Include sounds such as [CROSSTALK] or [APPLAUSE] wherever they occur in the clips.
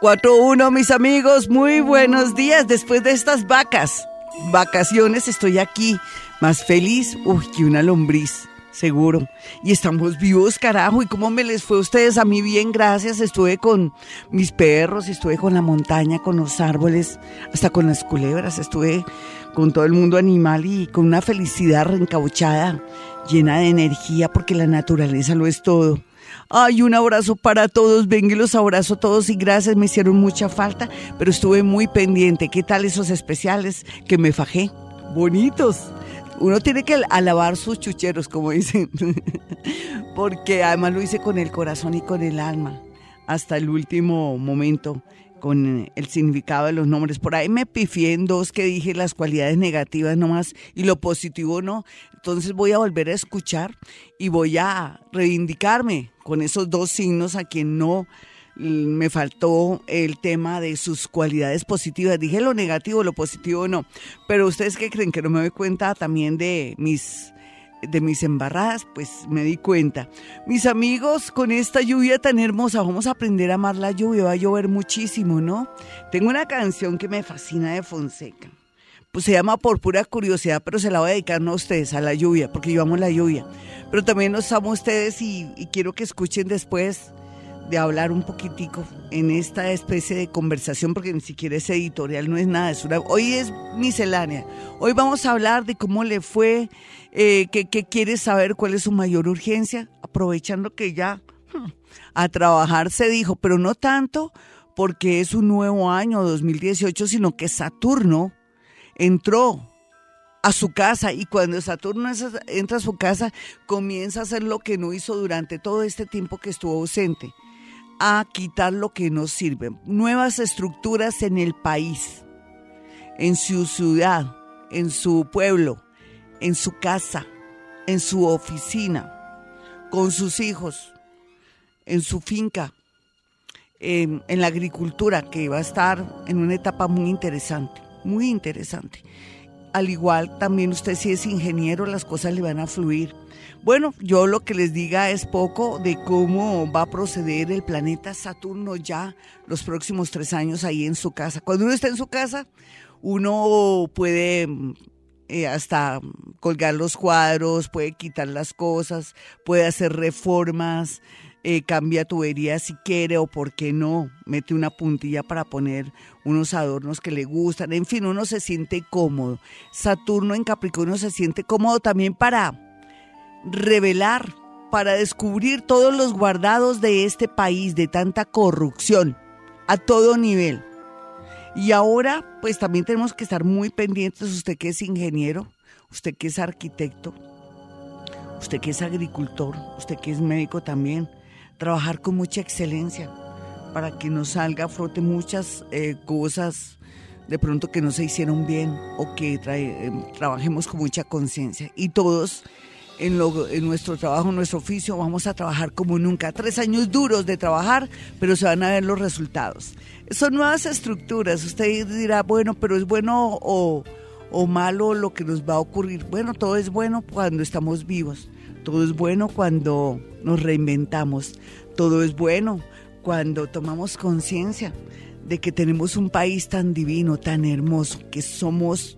4-1, mis amigos, muy buenos días después de estas vacas. Vacaciones, estoy aquí, más feliz, uy, que una lombriz, seguro. Y estamos vivos, carajo. ¿Y cómo me les fue a ustedes? A mí bien, gracias. Estuve con mis perros, estuve con la montaña, con los árboles, hasta con las culebras. Estuve con todo el mundo animal y con una felicidad reencauchada, llena de energía, porque la naturaleza lo es todo. Ay, un abrazo para todos, venga los abrazo a todos y gracias, me hicieron mucha falta, pero estuve muy pendiente. ¿Qué tal esos especiales que me fajé? Bonitos. Uno tiene que alabar sus chucheros, como dicen, [LAUGHS] porque además lo hice con el corazón y con el alma, hasta el último momento con el significado de los nombres. Por ahí me pifié en dos que dije las cualidades negativas nomás y lo positivo no. Entonces voy a volver a escuchar y voy a reivindicarme con esos dos signos a quien no me faltó el tema de sus cualidades positivas. Dije lo negativo, lo positivo no. Pero ustedes que creen que no me doy cuenta también de mis de mis embarradas, pues me di cuenta. Mis amigos, con esta lluvia tan hermosa, vamos a aprender a amar la lluvia, va a llover muchísimo, ¿no? Tengo una canción que me fascina de Fonseca. Pues se llama Por pura curiosidad, pero se la voy a dedicar no a ustedes, a la lluvia, porque yo amo la lluvia. Pero también los amo a ustedes y, y quiero que escuchen después de hablar un poquitico en esta especie de conversación, porque ni siquiera es editorial, no es nada, es una, hoy es miscelánea. Hoy vamos a hablar de cómo le fue, eh, qué, quiere saber, cuál es su mayor urgencia, aprovechando que ya hmm, a trabajar se dijo, pero no tanto porque es un nuevo año 2018, sino que Saturno entró a su casa y cuando Saturno entra a su casa comienza a hacer lo que no hizo durante todo este tiempo que estuvo ausente a quitar lo que no sirve. Nuevas estructuras en el país, en su ciudad, en su pueblo, en su casa, en su oficina, con sus hijos, en su finca, en, la agricultura, que va a estar en una etapa muy interesante, muy interesante. Al igual también usted si es ingeniero, las cosas le van a fluir bueno, yo lo que les diga es poco de cómo va a proceder el planeta Saturno ya los próximos tres años ahí en su casa. Cuando uno está en su casa, uno puede eh, hasta colgar los cuadros, puede quitar las cosas, puede hacer reformas, eh, cambia tubería si quiere o por qué no, mete una puntilla para poner unos adornos que le gustan, en fin, uno se siente cómodo. Saturno en Capricornio se siente cómodo también para revelar, para descubrir todos los guardados de este país de tanta corrupción a todo nivel. Y ahora, pues también tenemos que estar muy pendientes, usted que es ingeniero, usted que es arquitecto, usted que es agricultor, usted que es médico también, trabajar con mucha excelencia para que nos salga a frote muchas eh, cosas de pronto que no se hicieron bien o que eh, trabajemos con mucha conciencia. Y todos en, nuestro trabajo, en nuestro oficio, vamos a trabajar como nunca. Tres años duros de trabajar, pero se van a ver los resultados. Son nuevas estructuras. Usted dirá, bueno, pero es bueno o, o malo lo que nos va a ocurrir. Bueno, todo es bueno cuando estamos vivos. Todo es bueno cuando nos reinventamos. Todo es bueno cuando tomamos conciencia de que tenemos un país tan divino, tan hermoso, que somos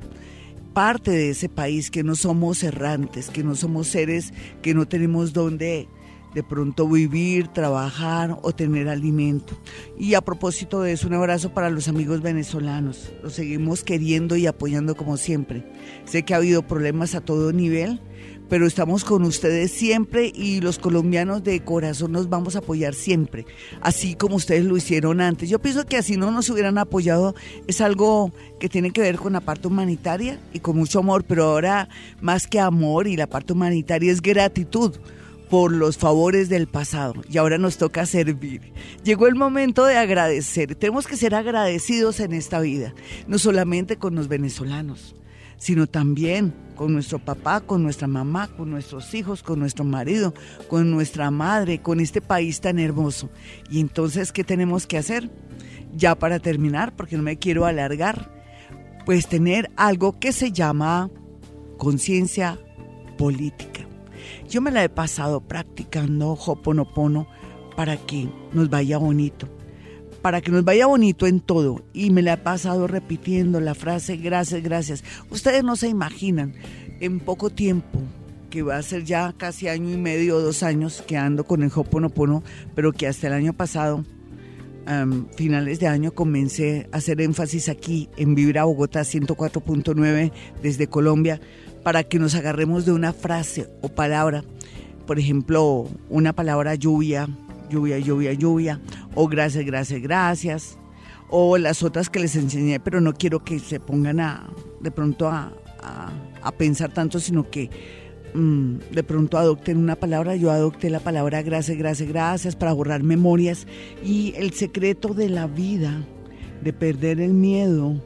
parte de ese país, que no somos errantes, que no somos seres que no tenemos donde de pronto vivir, trabajar o tener alimento. Y a propósito de eso, un abrazo para los amigos venezolanos. Los seguimos queriendo y apoyando como siempre. Sé que ha habido problemas a todo nivel, pero estamos con ustedes siempre y los colombianos de corazón nos vamos a apoyar siempre, así como ustedes lo hicieron antes. Yo pienso que así no nos hubieran apoyado es algo que tiene que ver con la parte humanitaria y con mucho amor, pero ahora más que amor y la parte humanitaria es gratitud por los favores del pasado y ahora nos toca servir. Llegó el momento de agradecer. Tenemos que ser agradecidos en esta vida, no solamente con los venezolanos, sino también con nuestro papá, con nuestra mamá, con nuestros hijos, con nuestro marido, con nuestra madre, con este país tan hermoso. Y entonces, ¿qué tenemos que hacer? Ya para terminar, porque no me quiero alargar, pues tener algo que se llama conciencia política. Yo me la he pasado practicando Hoponopono para que nos vaya bonito para que nos vaya bonito en todo. Y me la he pasado repitiendo la frase, gracias, gracias. Ustedes no se imaginan, en poco tiempo, que va a ser ya casi año y medio o dos años que ando con el Hoponopono, pero que hasta el año pasado, finales de año, comencé a hacer énfasis aquí en Vibra Bogotá 104.9 desde Colombia para que nos agarremos de una frase o palabra. Por ejemplo, una palabra lluvia, lluvia, lluvia, lluvia, o gracias, gracias, gracias, o las otras que les enseñé, pero no quiero que se pongan a, de pronto a, a, pensar tanto, sino que mm, de pronto adopten una palabra. Yo adopté la palabra gracias, gracias, gracias para borrar memorias. Y el secreto de la vida, de perder el miedo,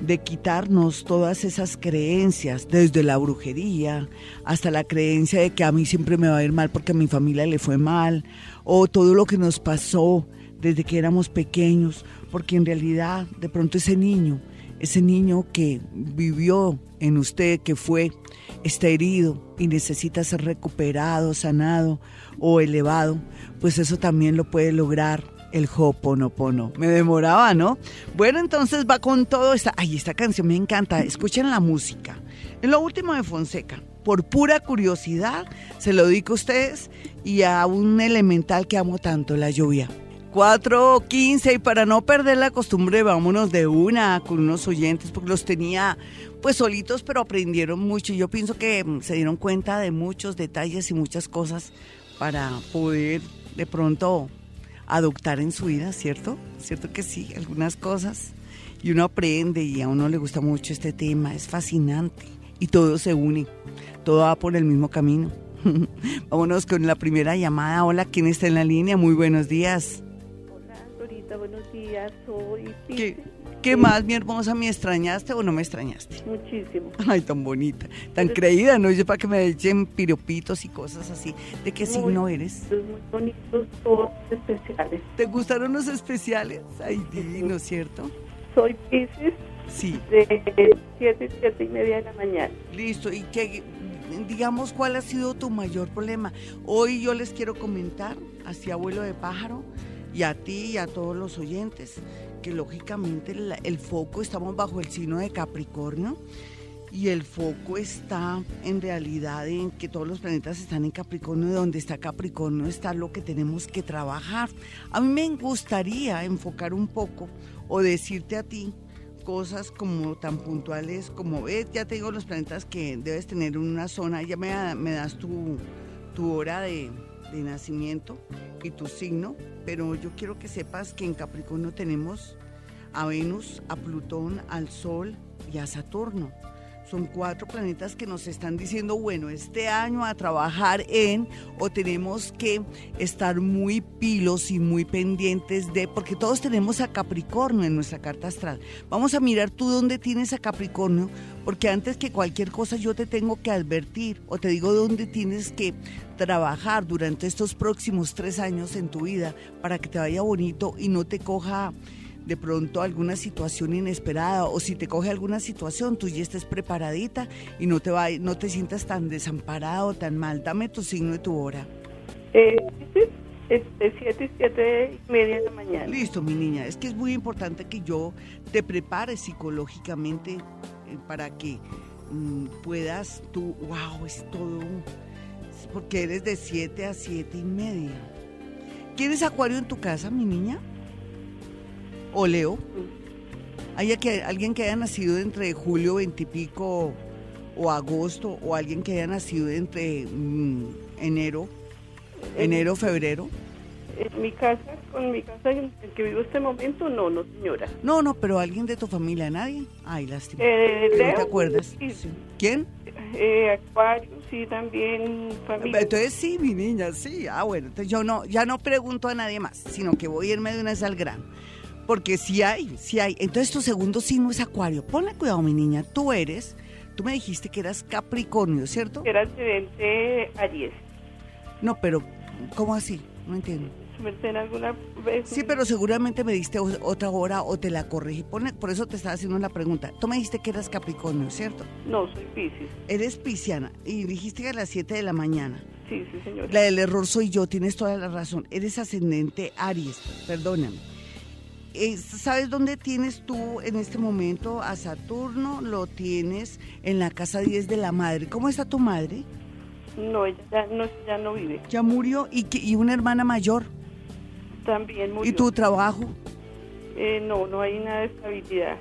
de quitarnos todas esas creencias, desde la brujería hasta la creencia de que a mí siempre me va a ir mal porque a mi familia le fue mal, o todo lo que nos pasó desde que éramos pequeños, porque en realidad de pronto ese niño, ese niño que vivió en usted, que fue, está herido y necesita ser recuperado, sanado o elevado, pues eso también lo puede lograr el Hoponopono. Me demoraba, ¿no? Bueno, entonces va con todo esta. Ay, esta canción me encanta. Escuchen la música. En lo último de Fonseca, por pura curiosidad, se lo digo a ustedes y a un elemental que amo tanto, la lluvia. 4.15 y para no perder la costumbre, vámonos de una con unos oyentes porque los tenía pues solitos, pero aprendieron mucho. Yo pienso que mm, se dieron cuenta de muchos detalles y muchas cosas para poder de pronto adoptar en su vida, ¿cierto? ¿Cierto que sí? Algunas cosas. Y uno aprende y a uno le gusta mucho este tema, es fascinante. Y todo se une, todo va por el mismo camino. [LAUGHS] Vámonos con la primera llamada. Hola, ¿quién está en la línea? Muy buenos días. Hola, Dorita, buenos días. Soy ¿Qué más, mi hermosa? ¿Me extrañaste o no me extrañaste? Muchísimo. Ay, tan bonita, tan creída, ¿no? Yo para que me echen piropitos y cosas así. ¿De qué signo eres? Muy bonitos, todos especiales. ¿Te gustaron los especiales? Ay, divino, ¿cierto? Soy Pisces. Sí. De 7, 7 y media de la mañana. Listo. ¿Y qué, digamos, cuál ha sido tu mayor problema? Hoy yo les quiero comentar, así abuelo de pájaro, y a ti y a todos los oyentes, lógicamente el, foco, estamos bajo el signo de Capricornio y el foco está en realidad en que todos los planetas están en Capricornio y donde está Capricornio está lo que tenemos que trabajar. A mí me gustaría enfocar un poco o decirte a ti cosas como tan puntuales como ya te digo los planetas que debes tener en una zona, ya me, me das tu, tu hora de, de nacimiento y tu signo, pero yo quiero que sepas que en Capricornio tenemos a Venus, a Plutón, al Sol y a Saturno. Son cuatro planetas que nos están diciendo, bueno, este año a trabajar en o tenemos que estar muy pilos y muy pendientes de, porque todos tenemos a Capricornio en nuestra carta astral. Vamos a mirar tú dónde tienes a Capricornio, porque antes que cualquier cosa yo te tengo que advertir o te digo dónde tienes que trabajar durante estos próximos tres años en tu vida para que te vaya bonito y no te coja de pronto alguna situación inesperada o si te coge alguna situación, tú ya estés preparadita y no te, va, no te sientas tan desamparado, tan mal. Dame tu signo y tu hora. Eh, este, siete y siete y media de la mañana. Listo, mi niña. Es que es muy importante que yo te prepare psicológicamente eh, para que mm, puedas tú, wow, es todo, porque eres de 7 a siete y media. ¿Quieres acuario en tu casa, mi niña? O Leo, haya que alguien que haya nacido entre julio veintipico o agosto, o alguien que haya nacido entre mm, enero, enero, febrero. En mi casa, con mi casa en que vivo este momento, no, no señora. No, no, pero alguien de tu familia, nadie. Ay, lástima. Eh, ¿No te acuerdas? ¿Quién? Eh, Acuario, sí, también familia. Entonces sí, mi niña, sí. Ah, bueno, entonces yo no, ya no pregunto a nadie más, sino que voy a irme de una vez al grano. Porque si hay, si hay. Entonces tu segundo signo es Acuario. Ponle cuidado, mi niña. Tú eres, tú me dijiste que eras Capricornio, ¿cierto? Era ascendente Aries. No, pero ¿cómo así? No entiendo. alguna vez. Sí, pero seguramente me diste otra hora o te la corregí. por eso te estaba haciendo la pregunta. Tú me dijiste que eras Capricornio, ¿cierto? No, soy Piscis. Eres Pisciana y dijiste que a las 7 de la mañana. Sí, sí, señor. La del error soy yo, tienes toda la razón. Eres ascendente Aries, perdóname ¿sabes dónde tienes tú en este momento a Saturno? Lo tienes en la casa 10 de la madre. ¿Cómo está tu madre? No, ella ya no, ya no vive. Ya murió y, y una hermana mayor. También murió. ¿Y tu trabajo? Eh, no, no hay nada de estabilidad.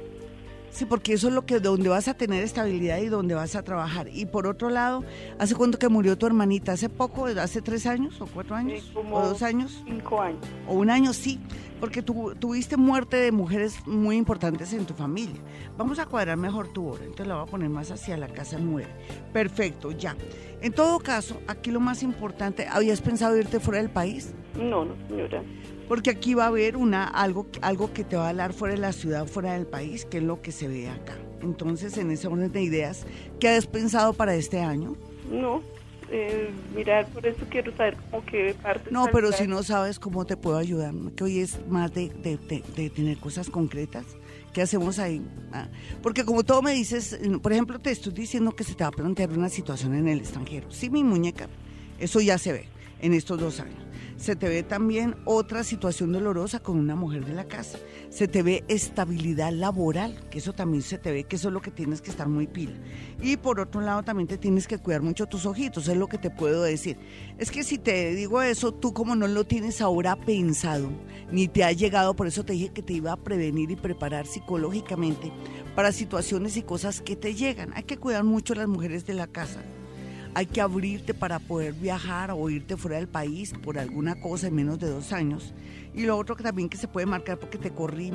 Sí, porque eso es lo que donde vas a tener estabilidad y donde vas a trabajar. Y por otro lado, ¿hace cuánto que murió tu hermanita? ¿Hace poco? ¿Hace tres años o cuatro años? Eh, como- ¿O dos años? Cinco años. ¿O un año? Sí, porque tu- tuviste muerte de mujeres muy importantes en tu familia. Vamos a cuadrar mejor tu hora, entonces la voy a poner más hacia la casa nueve. Perfecto, ya. En todo caso, aquí lo más importante, ¿habías pensado irte fuera del país? No, no, señora. Porque aquí va a haber una, algo, algo que te va a hablar fuera de la ciudad, fuera del país, que es lo que se ve acá. Entonces, en ese orden de ideas, ¿qué has pensado para este año? No. Eh, mirar, por eso quiero saber como qué parte. No, pero si no sabes cómo te puedo ayudar, que hoy es más de, de- de- de tener cosas concretas. ¿Qué hacemos ahí? Ah, porque como todo me dices, eh, por ejemplo, te estoy diciendo que se te va a plantear una situación en el extranjero. Sí, mi muñeca, eso ya se ve en estos dos años. Se te ve también otra situación dolorosa con una mujer de la casa. Se te ve estabilidad laboral, que eso también se te ve, que eso es lo que tienes que estar muy pila. Y por otro lado también te tienes que cuidar mucho tus ojitos, es lo que te puedo decir. Es que si te digo eso, tú como no lo tienes ahora pensado, ni te ha llegado, por eso te dije que te iba a prevenir y preparar psicológicamente para situaciones y cosas que te llegan. Hay que cuidar mucho a las mujeres de la casa hay que abrirte para poder viajar o irte fuera del país por alguna cosa en menos de dos años. Y lo otro que también que se puede marcar porque te corrí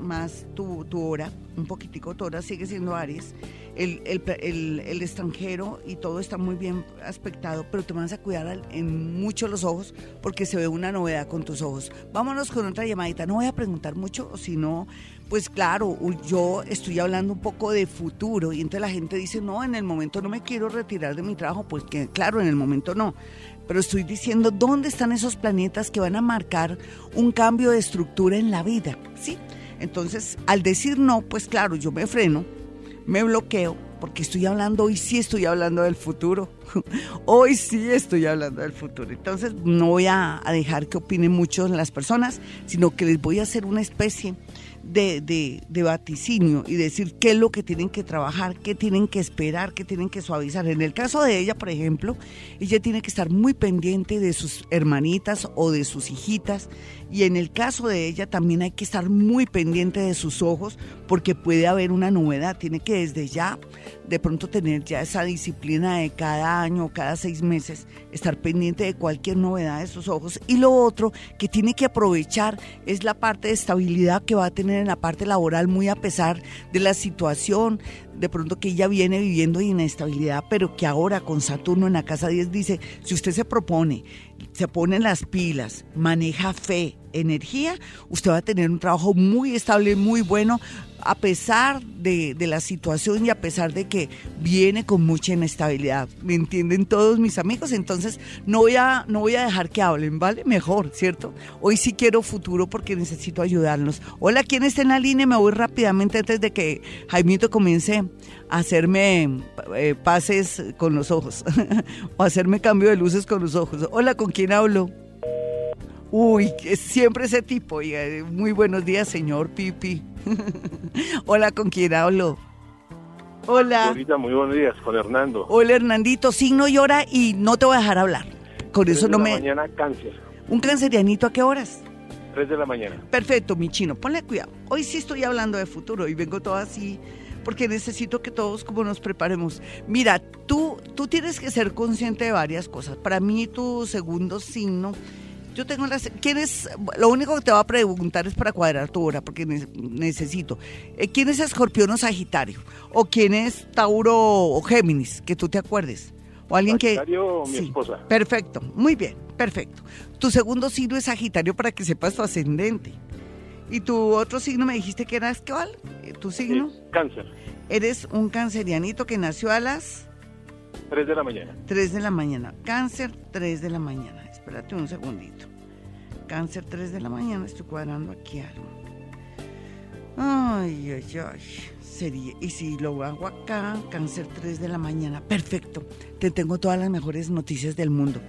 más, tu, tu hora, un poquitico tu hora sigue siendo Aries, el, el, el- el extranjero y todo está muy bien aspectado, pero te vas a cuidar en mucho los ojos porque se ve una novedad con tus ojos. Vámonos con otra llamadita, no voy a preguntar mucho, sino pues claro, yo estoy hablando un poco de futuro y entonces la gente dice, no, en el momento no me quiero retirar de mi trabajo, pues que claro, en el momento no. Pero estoy diciendo dónde están esos planetas que van a marcar un cambio de estructura en la vida, ¿sí? Entonces, al decir no, pues claro, yo me freno, me bloqueo, porque estoy hablando, hoy sí estoy hablando del futuro. [LAUGHS] Hoy sí estoy hablando del futuro. Entonces, no voy a, dejar que opinen mucho las personas, sino que les voy a hacer una especie de, de, de vaticinio y decir qué es lo que tienen que trabajar, qué tienen que esperar, qué tienen que suavizar. En el caso de ella, por ejemplo, ella tiene que estar muy pendiente de sus hermanitas o de sus hijitas y en el caso de ella también hay que estar muy pendiente de sus ojos porque puede haber una novedad. Tiene que desde ya de pronto tener ya esa disciplina de cada año cada seis meses, estar pendiente de cualquier novedad de sus ojos. Y lo otro que tiene que aprovechar es la parte de estabilidad que va a tener en la parte laboral, muy a pesar de la situación, de pronto que ella viene viviendo inestabilidad, pero que ahora con Saturno en la casa 10 dice, si usted se propone, se pone las pilas, maneja fe, energía, usted va a tener un trabajo muy estable, muy bueno, a pesar de, de la situación y a pesar de que viene con mucha inestabilidad. ¿Me entienden todos mis amigos? Entonces no voy a, no voy a dejar que hablen, ¿vale? Mejor, ¿cierto? Hoy sí quiero futuro porque necesito ayudarlos. Hola, ¿quién está en la línea? Me voy rápidamente antes de que Jaimito comience a hacerme eh, pases con los ojos [LAUGHS] o hacerme cambio de luces con los ojos. Hola, ¿con quién hablo? Uy, siempre ese tipo. Muy buenos días, señor Pipi. [LAUGHS] Hola, ¿con quién hablo? Hola. Muy buenos días, con Hernando. Hola, Hernandito. Signo y hora y no te voy a dejar hablar. Con Tres eso de no la me... mañana, cáncer. ¿Un cancerianito a qué horas? 3 de la mañana. Perfecto, mi chino. Ponle cuidado. Hoy sí estoy hablando de futuro y vengo todo así porque necesito que todos como nos preparemos. Mira, tú, tú tienes que ser consciente de varias cosas. Para mí, tu segundo signo, yo tengo las... ¿Quién es? Lo único que te voy a preguntar es para cuadrar tu hora, porque ne- necesito. Eh, ¿Quién es Escorpión o Sagitario? ¿O quién es Tauro o Géminis? Que tú te acuerdes. O alguien que... Sagitario, mi esposa. Perfecto, muy bien, perfecto. Tu segundo signo es Sagitario para que sepas tu ascendente. Y tu otro signo me dijiste que eras cuál? Eh, ¿Tu signo? Cáncer. Eres un cancerianito que nació a las 3 de la mañana. 3 de la mañana. Cáncer, 3 de la mañana. Espérate un segundito. Cáncer, 3 de la mañana. Estoy cuadrando aquí algo. Ay, ay, ay. Sería, y si lo hago acá, cáncer 3 de la mañana. Perfecto. Te tengo todas las mejores noticias del mundo.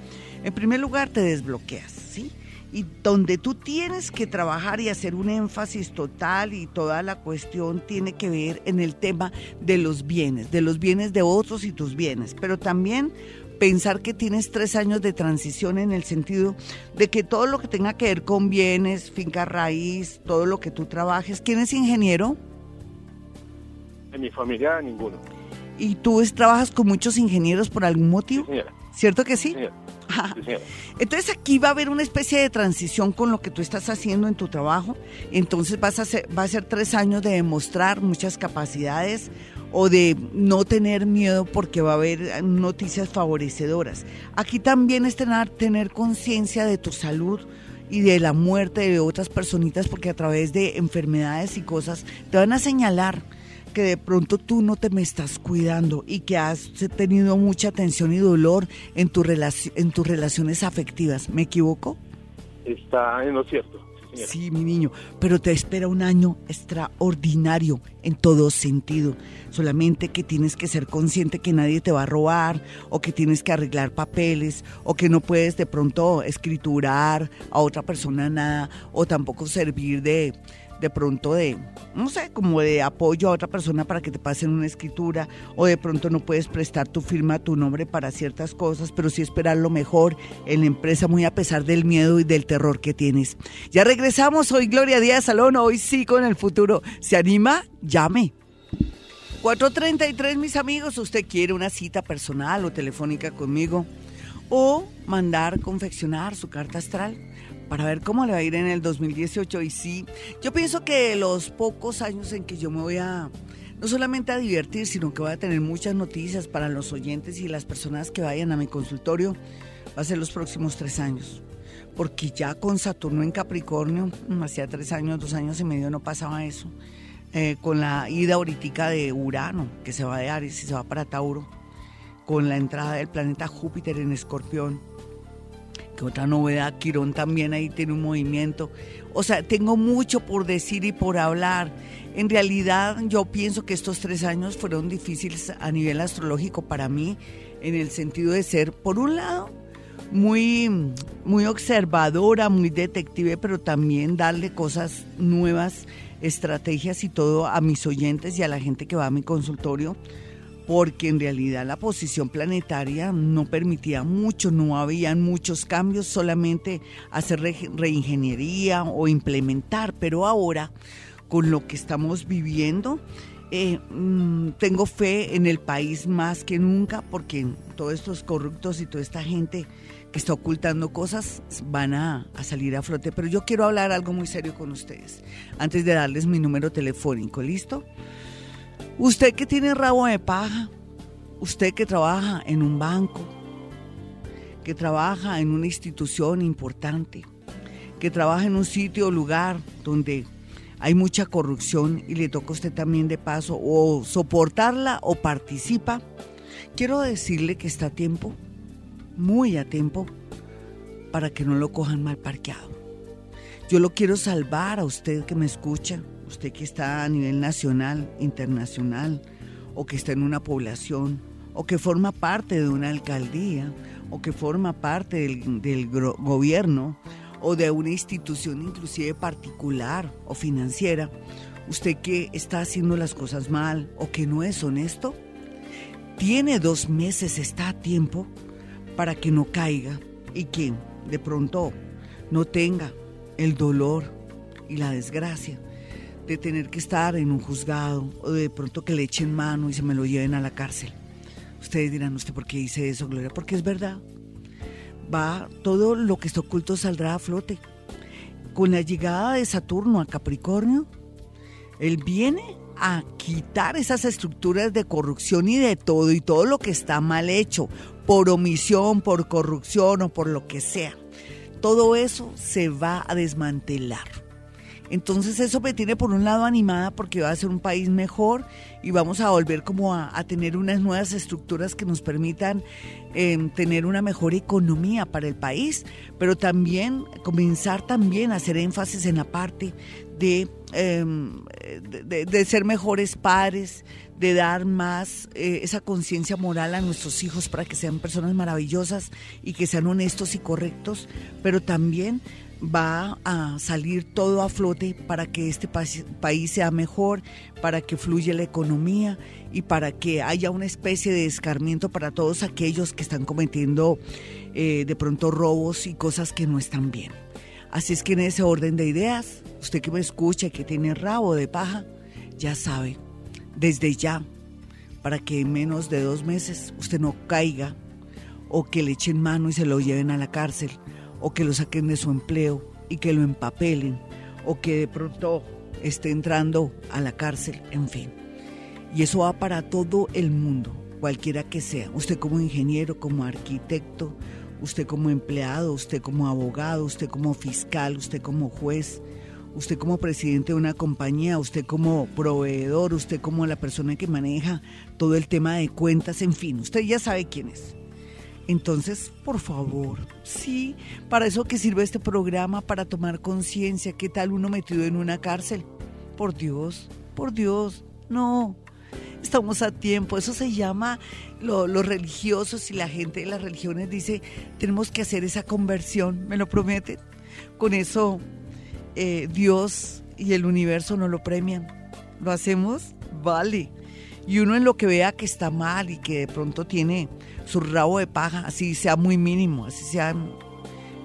En primer lugar, te desbloqueas, ¿sí? y donde tú tienes que trabajar y hacer un énfasis total y toda la cuestión tiene que ver en el tema de los bienes, de los bienes de otros y tus bienes, pero también pensar que tienes tres años de transición en el sentido de que todo lo que tenga que ver con bienes, finca raíz, todo lo que tú trabajes, ¿quién es ingeniero? En mi familia, ninguno. ¿Y tú trabajas con muchos ingenieros por algún motivo? Sí, señora. ¿Cierto que sí? Sí, señora. [LAUGHS] Sí, señora. Entonces aquí va a haber una especie de transición con lo que tú estás haciendo en tu trabajo. Entonces vas a ser, va a ser tres años de demostrar muchas capacidades o de no tener miedo porque va a haber noticias favorecedoras. Aquí también es tener, tener conciencia de tu salud y de la muerte de otras personitas porque a través de enfermedades y cosas te van a señalar que de pronto tú no te me estás cuidando y que has tenido mucha tensión y dolor en, en tus relaciones afectivas. ¿Me equivoco? Está en lo cierto. Sí, mi niño, pero te espera un año extraordinario en todo sentido. Solamente que tienes que ser consciente que nadie te va a robar o que tienes que arreglar papeles o que no puedes de pronto escriturar a otra persona nada o tampoco servir de de pronto de, no sé, como de apoyo a otra persona para que te pasen una escritura, o de pronto no puedes prestar tu firma, tu nombre para ciertas cosas, pero sí esperar lo mejor en la empresa, muy a pesar del miedo y del terror que tienes. Ya regresamos, hoy Gloria Díaz Salón, hoy sí con el futuro. ¿Se anima? Llame. 433, mis amigos, usted quiere una cita personal o telefónica conmigo o mandar confeccionar su carta astral para ver cómo le va a ir en el 2018. Y sí, yo pienso que los pocos años en que yo me voy a, no solamente a divertir, sino que voy a tener muchas noticias para los oyentes y las personas que vayan a mi consultorio, va a ser los próximos tres años. Porque ya con Saturno en Capricornio, mm, hacía tres años, dos años y medio no pasaba eso. Eh, con la ida ahorita de Urano, que se va de Aries y se va para Tauro, con la entrada del planeta Júpiter en Escorpión, que otra novedad, Quirón también ahí tiene un movimiento. O sea, tengo mucho por decir y por hablar. En realidad yo pienso que estos tres años fueron difíciles a nivel astrológico para mí, en el sentido de ser, por un lado, muy, muy observadora, muy detective, pero también darle cosas nuevas, estrategias y todo a mis oyentes y a la gente que va a mi consultorio, porque en realidad la posición planetaria no permitía mucho, no habían muchos cambios, solamente hacer re- reingeniería o implementar, pero ahora con lo que estamos viviendo, eh, mm, tengo fe en el país más que nunca porque todos estos corruptos y toda esta gente que está ocultando cosas van a, a salir a flote. Pero yo quiero hablar algo muy serio con ustedes antes de darles mi número telefónico, ¿listo? Usted que tiene rabo de paja, usted que trabaja en un banco, que trabaja en una institución importante, que trabaja en un sitio o lugar donde hay mucha corrupción y le toca a usted también de paso o soportarla o participa, quiero decirle que está a tiempo, muy a tiempo, para que no lo cojan mal parqueado. Yo lo quiero salvar a usted que me escucha, usted que está a nivel nacional, internacional, o que está en una población, o que forma parte de una alcaldía, o que forma parte del, gobierno, o de una institución inclusive particular o financiera, usted que está haciendo las cosas mal o que no es honesto, tiene dos meses, está a tiempo para que no caiga y que de pronto no tenga el dolor y la desgracia de tener que estar en un juzgado o de pronto que le echen mano y se me lo lleven a la cárcel. Ustedes dirán, ¿usted por qué dice eso, Gloria? Porque es verdad. Va, todo lo que está oculto saldrá a flote. Con la llegada de Saturno a Capricornio, él viene a quitar esas estructuras de corrupción y de todo y todo lo que está mal hecho, por omisión, por corrupción o por lo que sea. Todo eso se va a desmantelar. Entonces eso me tiene por un lado animada porque va a ser un país mejor y vamos a volver como a, tener unas nuevas estructuras que nos permitan eh, tener una mejor economía para el país, pero también comenzar también a hacer énfasis en la parte de, de- de ser mejores padres, de dar más eh, esa conciencia moral a nuestros hijos para que sean personas maravillosas y que sean honestos y correctos, pero también va a salir todo a flote para que este país sea mejor, para que fluya la economía y para que haya una especie de escarmiento para todos aquellos que están cometiendo eh, de pronto robos y cosas que no están bien. Así es que en ese orden de ideas, usted que me escucha y que tiene rabo de paja, ya sabe, desde ya, para que en menos de dos meses usted no caiga o que le echen mano y se lo lleven a la cárcel o que lo saquen de su empleo y que lo empapelen o que de pronto esté entrando a la cárcel, en fin. Y eso va para todo el mundo, cualquiera que sea. Usted como ingeniero, como arquitecto, usted como empleado, usted como abogado, usted como fiscal, usted como juez, usted como presidente de una compañía, usted como proveedor, usted como la persona que maneja todo el tema de cuentas, en fin, usted ya sabe quién es. Entonces, por favor, sí, para eso que sirve este programa, para tomar conciencia, ¿qué tal uno metido en una cárcel? Por Dios, por Dios, no, estamos a tiempo, eso se llama los religiosos y la gente de las religiones dice, tenemos que hacer esa conversión, ¿me lo prometen? Con eso eh, Dios y el universo nos lo premian. ¿Lo hacemos? Vale. Y uno en lo que vea que está mal y que de pronto tiene su rabo de paja, así sea muy mínimo, así sea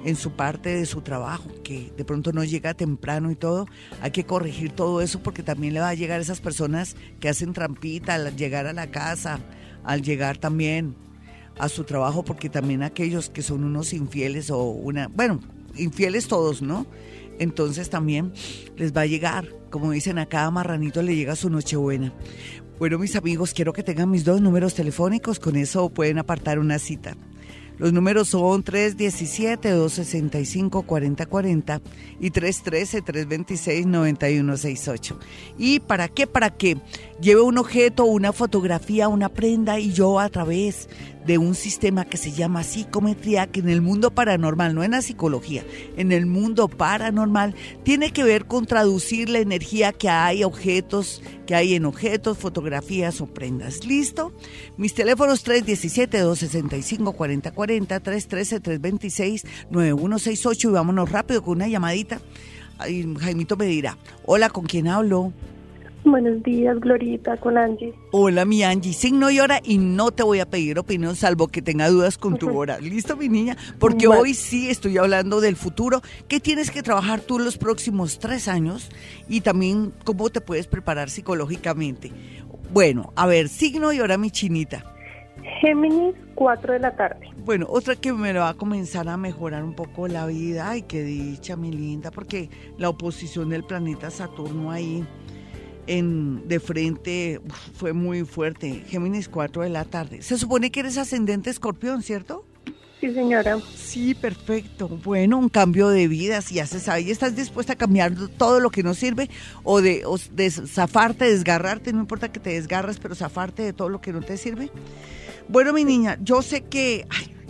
en su parte de su trabajo, que de pronto no llega temprano y todo, hay que corregir todo eso porque también le va a llegar a esas personas que hacen trampita al llegar a la casa, al llegar también a su trabajo, porque también aquellos que son unos infieles o una, bueno, infieles todos, ¿no? Entonces también les va a llegar, como dicen a cada marranito le llega su nochebuena. Bueno, mis amigos, quiero que tengan mis dos números telefónicos, con eso pueden apartar una cita. Los números son 317-265-4040 y 313-326-9168. ¿Y para qué? Para que lleve un objeto, una fotografía, una prenda y yo a través de un sistema que se llama psicometría, que en el mundo paranormal, no en la psicología, en el mundo paranormal, tiene que ver con traducir la energía que hay objetos, que hay en objetos, fotografías o prendas. ¿Listo? Mis teléfonos 317-265-4040, 313-326-9168 y vámonos rápido con una llamadita. Jaimito me dirá, hola, ¿con quién hablo? Buenos días, Glorita, con Angie. Hola, mi Angie. Signo y hora y no te voy a pedir opinión salvo que tenga dudas con tu hora. ¿Listo, mi niña? Porque hoy sí estoy hablando del futuro. ¿Qué tienes que trabajar tú los próximos tres años? Y también cómo te puedes preparar psicológicamente. Bueno, a ver, signo y hora, mi chinita. Géminis, 4 de la tarde. Bueno, otra que me va a comenzar a mejorar un poco la vida. Ay, qué dicha, mi linda, porque la oposición del planeta Saturno ahí en, de frente fue muy fuerte. Géminis 4 de la tarde. Se supone que eres ascendente escorpión, ¿cierto? Sí, señora. Sí, perfecto. Bueno, un cambio de vida, si haces ahí, estás dispuesta a cambiar todo lo que no sirve o de, o de zafarte, desgarrarte, no importa que te desgarres, pero zafarte de todo lo que no te sirve. Bueno, mi niña, yo sé que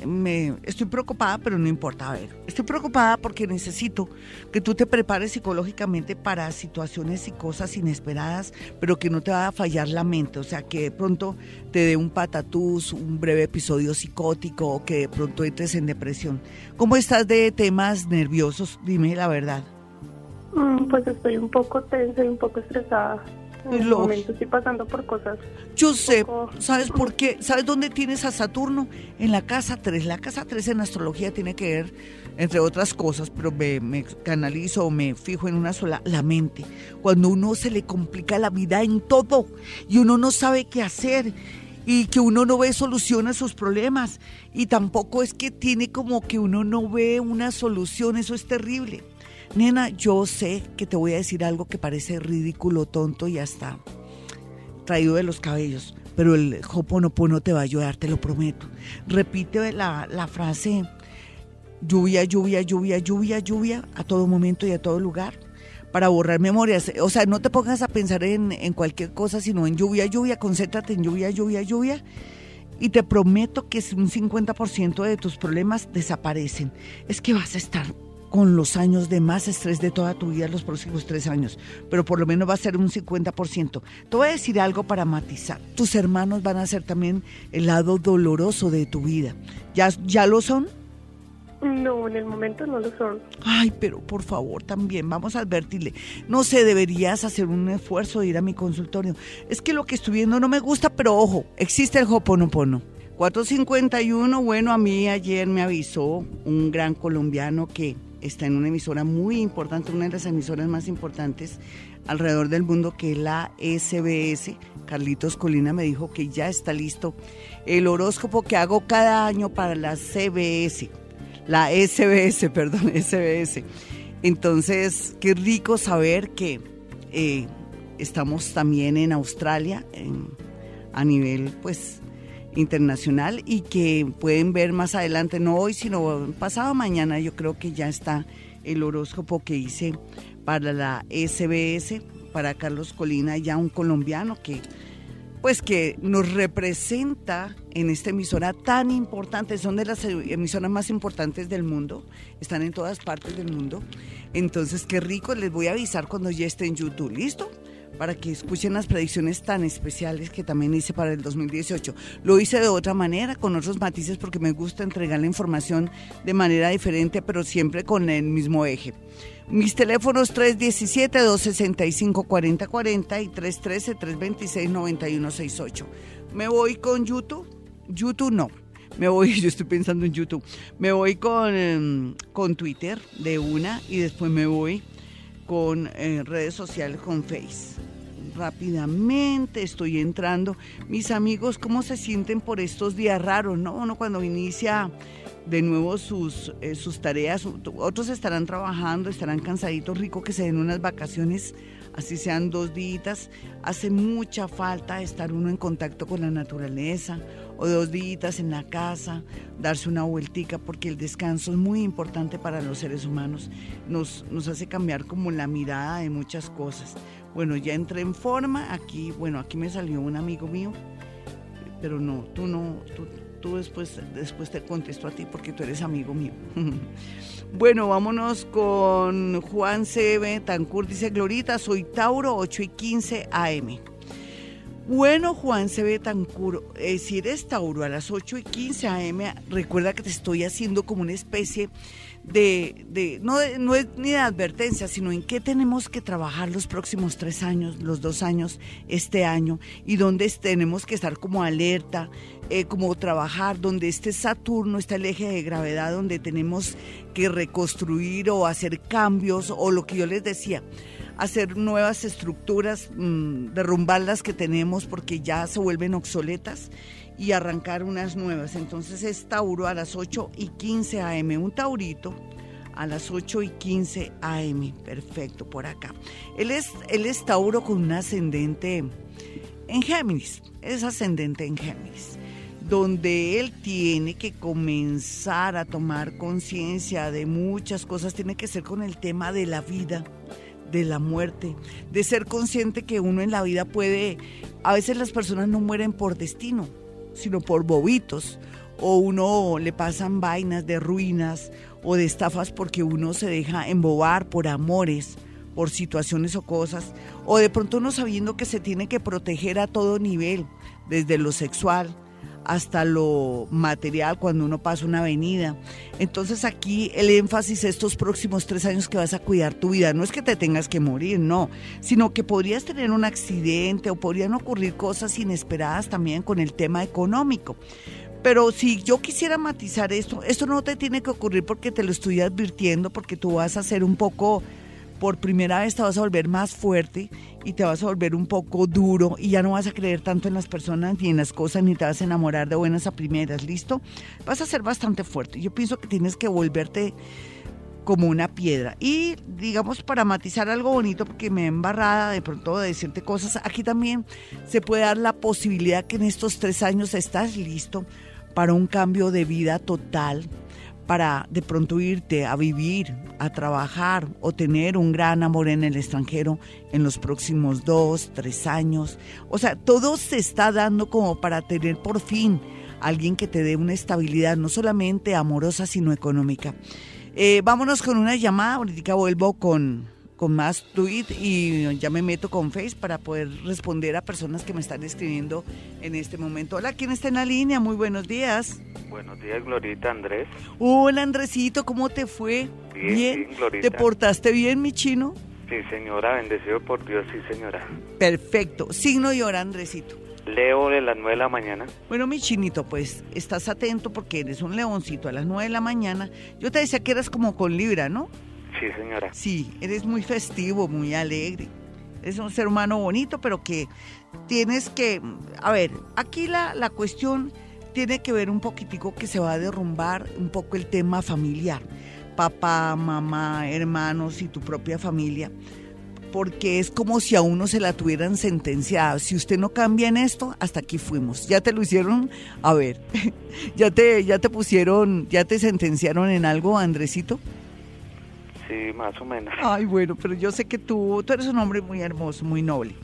me estoy preocupada, pero no importa. A ver, estoy preocupada porque necesito que tú te prepares psicológicamente para situaciones y cosas inesperadas, pero que no te va a fallar la mente. O sea, que de pronto te dé un patatús, un breve episodio psicótico o que de pronto entres en depresión. ¿Cómo estás de temas nerviosos? Dime la verdad. Mm, pues estoy un poco tensa y un poco estresada. En el momento estoy pasando por cosas. Yo sé, ¿sabes por qué? ¿Sabes dónde tienes a Saturno? En la casa 3. La casa 3 en astrología tiene que ver, entre otras cosas, pero me, me canalizo o me fijo en una sola, la mente. Cuando uno se le complica la vida en todo y uno no sabe qué hacer y que uno no ve solución a sus problemas y tampoco es que tiene como que uno no ve una solución, eso es terrible. Nena, yo sé que te voy a decir algo que parece ridículo, tonto y hasta traído de los cabellos, pero el Hoponopono te va a ayudar, te lo prometo. Repite la, frase lluvia, lluvia, lluvia, lluvia, lluvia a todo momento y a todo lugar para borrar memorias. O sea, no te pongas a pensar en, en, cualquier cosa, sino en lluvia, lluvia, concéntrate en lluvia, lluvia, lluvia. Y te prometo que un 50% de tus problemas desaparecen. Es que vas a estar con los años de más estrés de toda tu vida los próximos tres años, pero por lo menos va a ser un 50%. Te voy a decir algo para matizar. Tus hermanos van a ser también el lado doloroso de tu vida. ¿Ya, ya lo son? No, en el momento no lo son. Ay, pero por favor también vamos a advertirle. No sé, deberías hacer un esfuerzo de ir a mi consultorio. Es que lo que estoy viendo no me gusta, pero ojo, existe el Hoponopono. 451, bueno, a mí ayer me avisó un gran colombiano que está en una emisora muy importante, una de las emisoras más importantes alrededor del mundo, que es la SBS. Carlitos Colina me dijo que ya está listo el horóscopo que hago cada año para la CBS la SBS, [LAUGHS] perdón, SBS. Entonces, qué rico saber que eh, estamos también en Australia a nivel, pues, internacional y que pueden ver más adelante, no hoy, sino pasado mañana, yo creo que ya está el horóscopo que hice para la SBS, para Carlos Colina, ya un colombiano que pues que nos representa en esta emisora tan importante, son de las emisoras más importantes del mundo, están en todas partes del mundo. Entonces, qué rico, les voy a avisar cuando ya esté en YouTube, ¿listo? Para que escuchen las predicciones tan especiales que también hice para el 2018. Lo hice de otra manera, con otros matices, porque me gusta entregar la información de manera diferente, pero siempre con el mismo eje. Mis teléfonos 317-265-4040 y 313-326-9168. Me voy con YouTube. YouTube no. Me voy, [LAUGHS] yo estoy pensando en YouTube. Me voy con, em, con Twitter de una y después me voy con eh, redes sociales, con Face. Rápidamente estoy entrando. Mis amigos, ¿cómo se sienten por estos días raros? ¿No? Uno cuando inicia de nuevo sus, eh, sus tareas. Otros estarán trabajando, estarán cansaditos, rico que se den unas vacaciones, así sean dos días. Hace mucha falta estar uno en contacto con la naturaleza o dos días en la casa, darse una vueltica, porque el descanso es muy importante para los seres humanos. Nos, nos hace cambiar como la mirada de muchas cosas. Bueno, ya entré en forma. Aquí, bueno, aquí me salió un amigo mío, pero no, tú no, tú, después, después te contesto a ti porque tú eres amigo mío. [LAUGHS] bueno, vámonos con Juan C. Tancur. Dice, Glorita, soy Tauro, 8 y 15 AM. Bueno, Juan C. Betancur, eh, si eres Tauro a las 8 y 15 AM, recuerda que te estoy haciendo como una especie de, no, no es ni de advertencia, sino en qué tenemos que trabajar los próximos tres años, los dos años, este año, y dónde tenemos que estar como alerta, eh, como trabajar, donde esté Saturno, está el eje de gravedad, donde tenemos que reconstruir o hacer cambios, o lo que yo les decía, hacer nuevas estructuras, mm, derrumbar las que tenemos porque ya se vuelven obsoletas y arrancar unas nuevas. Entonces es Tauro a las 8 y 15 AM, un Taurito a las 8 y 15 AM, perfecto, por acá. Él es, él es Tauro con un ascendente en Géminis, es ascendente en Géminis, donde él tiene que comenzar a tomar conciencia de muchas cosas, tiene que ser con el tema de la vida de la muerte, de ser consciente que uno en la vida puede, a veces las personas no mueren por destino, sino por bobitos, o uno le pasan vainas de ruinas o de estafas porque uno se deja embobar por amores, por situaciones o cosas, o de pronto uno sabiendo que se tiene que proteger a todo nivel, desde lo sexual, hasta lo material cuando uno pasa una avenida. Entonces aquí el énfasis estos próximos tres años que vas a cuidar tu vida, no es que te tengas que morir, no, sino que podrías tener un accidente o podrían ocurrir cosas inesperadas también con el tema económico. Pero si yo quisiera matizar esto, esto no te tiene que ocurrir porque te lo estoy advirtiendo, porque tú vas a ser un poco por primera vez te vas a volver más fuerte y te vas a volver un poco duro y ya no vas a creer tanto en las personas ni en las cosas ni te vas a enamorar de buenas a primeras, ¿listo? Vas a ser bastante fuerte. Yo pienso que tienes que volverte como una piedra. Y digamos, para matizar algo bonito, porque me he embarrada de pronto de decirte cosas, aquí también se puede dar la posibilidad que en estos tres años estás listo para un cambio de vida total para de pronto irte a vivir, a trabajar o tener un gran amor en el extranjero en los próximos dos, tres años. O sea, todo se está dando como para tener por fin alguien que te dé una estabilidad, no solamente amorosa, sino económica. Eh, vámonos con una llamada, ahorita vuelvo con con más tweet y ya me meto con Face para poder responder a personas que me están escribiendo en este momento. Hola, ¿quién está en la línea? Muy buenos días. Buenos días, Glorita Andrés. Hola, Andresito, ¿cómo te fue? Bien, Glorita. ¿Te portaste bien, mi chino? Sí, señora, bendecido por Dios, sí, señora. Perfecto. Signo y hora, Andresito. Leo de las 9 de la mañana. Bueno, mi chinito, pues estás atento porque eres un leoncito a las 9 de la mañana. Yo te decía que eras como con Libra, ¿no? Sí, señora. Sí, eres muy festivo, muy alegre. Eres un ser humano bonito, pero que tienes que... A ver, aquí la, la cuestión tiene que ver un poquitico que se va a derrumbar un poco el tema familiar. Papá, mamá, hermanos y tu propia familia porque es como si a uno se la tuvieran sentenciada. Si usted no cambia en esto, hasta aquí fuimos. Ya te lo hicieron, a ver, [LAUGHS] ya te, ya te pusieron, ya te sentenciaron en algo, Andresito. Sí, más o menos. [LAUGHS] Ay, bueno, pero yo sé que tú, tú eres un hombre muy hermoso, muy noble.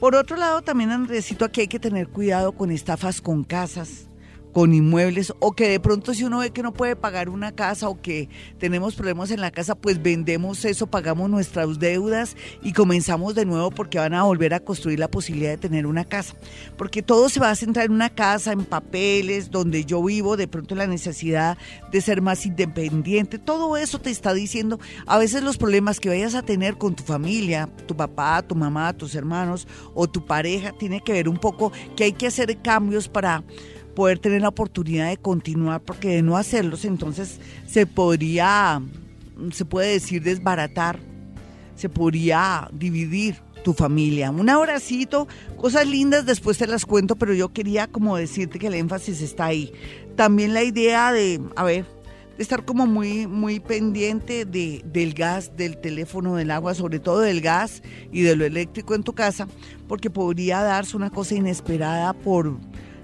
Por otro lado, también, Andresito, aquí hay que tener cuidado con estafas con casas con inmuebles o que de pronto si uno ve que no puede pagar una casa o que tenemos problemas en la casa, pues vendemos eso, pagamos nuestras deudas y comenzamos de nuevo porque van a volver a construir la posibilidad de tener una casa. Porque todo se va a centrar en una casa, en papeles, donde yo vivo, de pronto la necesidad de ser más independiente, todo eso te está diciendo a veces los problemas que vayas a tener con tu familia, tu papá, tu mamá, tus hermanos o tu pareja, tiene que ver un poco que hay que hacer cambios para poder tener la oportunidad de continuar, porque de no hacerlos entonces se podría, se puede decir, desbaratar, se podría dividir tu familia. Un abracito, cosas lindas, después te las cuento, pero yo quería como decirte que el énfasis está ahí. También la idea de, a ver, de estar como muy, muy pendiente de, del gas, del teléfono, del agua, sobre todo del gas y de lo eléctrico en tu casa, porque podría darse una cosa inesperada por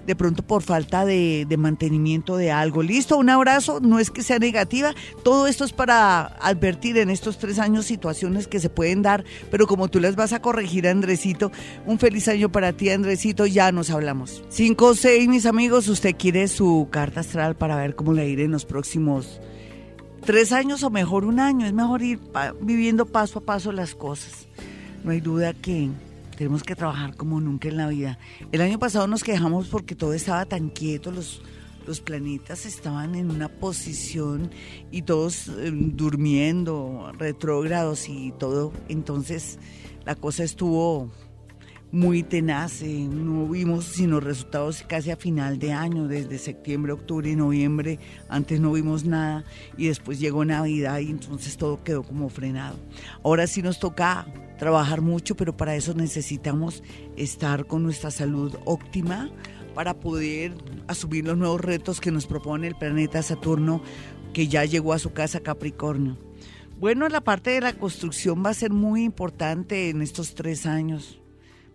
de pronto por falta de, mantenimiento de algo. Listo, un abrazo, no es que sea negativa, todo esto es para advertir en estos tres años situaciones que se pueden dar, pero como tú las vas a corregir, Andresito, un feliz año para ti, Andresito, ya nos hablamos. 5 o 6, mis amigos, usted quiere su carta astral para ver cómo le irá en los próximos tres años o mejor un año, es mejor ir viviendo paso a paso las cosas. No hay duda que tenemos que trabajar como nunca en la vida. El año pasado nos quejamos porque todo estaba tan quieto, los, los planetas estaban en una posición y todos eh, durmiendo, retrógrados y todo. Entonces la cosa estuvo muy tenaz. Eh, no vimos sino resultados casi a final de año, desde septiembre, octubre y noviembre. Antes no vimos nada y después llegó Navidad y entonces todo quedó como frenado. Ahora sí nos toca trabajar mucho, pero para eso necesitamos estar con nuestra salud óptima para poder asumir los nuevos retos que nos propone el planeta Saturno que ya llegó a su casa Capricornio. Bueno, la parte de la construcción va a ser muy importante en estos tres años.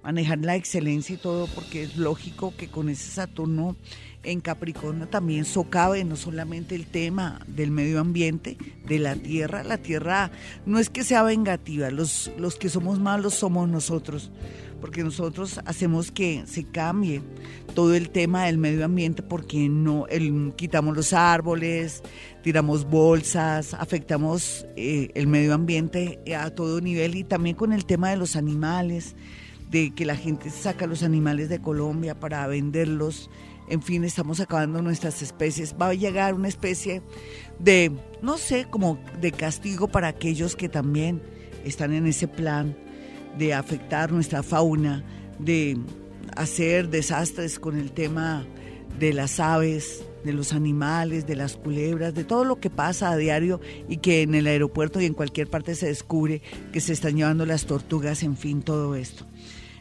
Manejar la excelencia y todo, porque es lógico que con ese Saturno en Capricornio también socave no solamente el tema del medio ambiente, de la tierra. La tierra no es que sea vengativa, los, los que somos malos somos nosotros, porque nosotros hacemos que se cambie todo el tema del medio ambiente porque no quitamos los árboles, tiramos bolsas, afectamos eh, el medio ambiente a todo nivel y también con el tema de los animales, de que la gente saca los animales de Colombia para venderlos en fin, estamos acabando nuestras especies. Va a llegar una especie de, no sé, como de castigo para aquellos que también están en ese plan de afectar nuestra fauna, de hacer desastres con el tema de las aves, de los animales, de las culebras, de todo lo que pasa a diario y que en el aeropuerto y en cualquier parte se descubre que se están llevando las tortugas, en fin, todo esto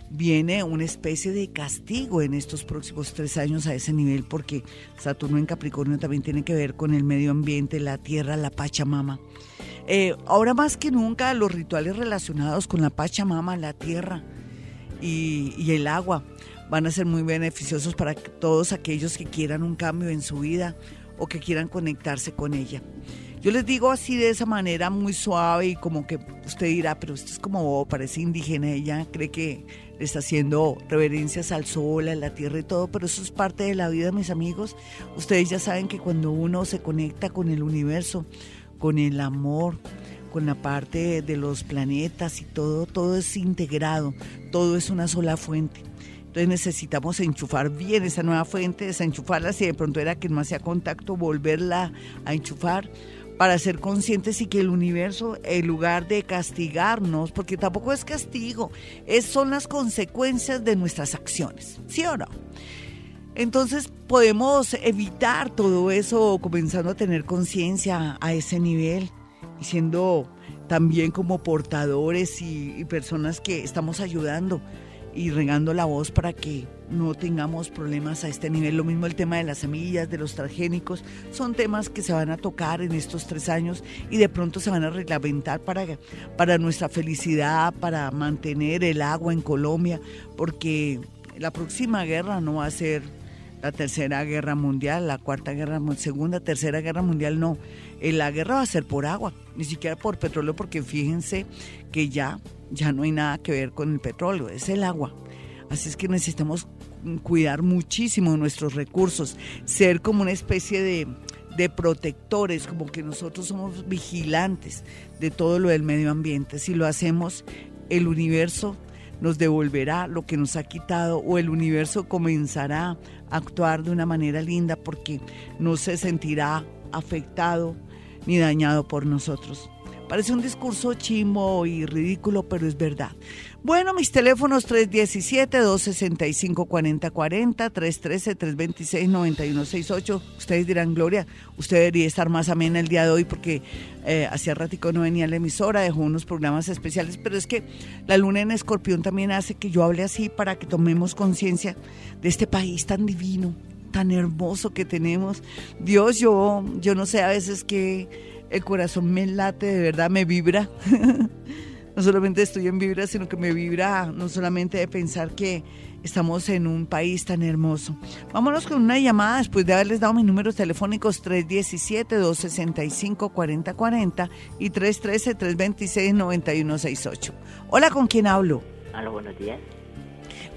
viene una especie de castigo en estos próximos tres años a ese nivel, porque Saturno en Capricornio también tiene que ver con el medio ambiente, la tierra, la Pachamama. Eh, ahora más que nunca los rituales relacionados con la Pachamama, la tierra y, el agua van a ser muy beneficiosos para todos aquellos que quieran un cambio en su vida o que quieran conectarse con ella. Yo les digo así de esa manera muy suave y como que usted dirá, pero esto es como parece indígena, ella cree que está haciendo reverencias al sol, a la tierra y todo, pero eso es parte de la vida, mis amigos. Ustedes ya saben que cuando uno se conecta con el universo, con el amor, con la parte de los planetas y todo, todo es integrado, todo es una sola fuente. Entonces necesitamos enchufar bien esa nueva fuente, desenchufarla si de pronto era que no hacía contacto, volverla a enchufar para ser conscientes y que el universo, en lugar de castigarnos, porque tampoco es castigo, es, son las consecuencias de nuestras acciones, ¿sí o no? Entonces podemos evitar todo eso comenzando a tener conciencia a ese nivel y siendo también como portadores y, personas que estamos ayudando y regando la voz para que no tengamos problemas a este nivel. Lo mismo el tema de las semillas, de los transgénicos, son temas que se van a tocar en estos tres años y de pronto se van a reglamentar para, para nuestra felicidad, para mantener el agua en Colombia, porque la próxima guerra no va a ser la tercera guerra mundial, la cuarta guerra, segunda, tercera guerra mundial, no. Eh, la guerra va a ser por agua, ni siquiera por petróleo, porque fíjense que ya, ya no hay nada que ver con el petróleo, es el agua. Así es que necesitamos cuidar muchísimo nuestros recursos, ser como una especie de, protectores, como que nosotros somos vigilantes de todo lo del medio ambiente. Si lo hacemos, el universo nos devolverá lo que nos ha quitado o el universo comenzará a actuar de una manera linda porque no se sentirá afectado ni dañado por nosotros. Parece un discurso chimo y ridículo, pero es verdad. Bueno, mis teléfonos 317-265-4040, 313-326-9168. Ustedes dirán, Gloria, usted debería estar más amena el día de hoy porque eh, hacía ratico no venía a la emisora, dejó unos programas especiales, pero es que la luna en escorpión también hace que yo hable así para que tomemos conciencia de este país tan divino, tan hermoso que tenemos. Dios, yo, yo no sé a veces que el corazón me late, de verdad me vibra. [LAUGHS] no solamente estoy en vibra, sino que me vibra no solamente de pensar que estamos en un país tan hermoso. Vámonos con una llamada después de haberles dado mis números telefónicos 317-265-4040 y 313-326-9168. Hola, ¿con quién hablo? Hola, buenos días.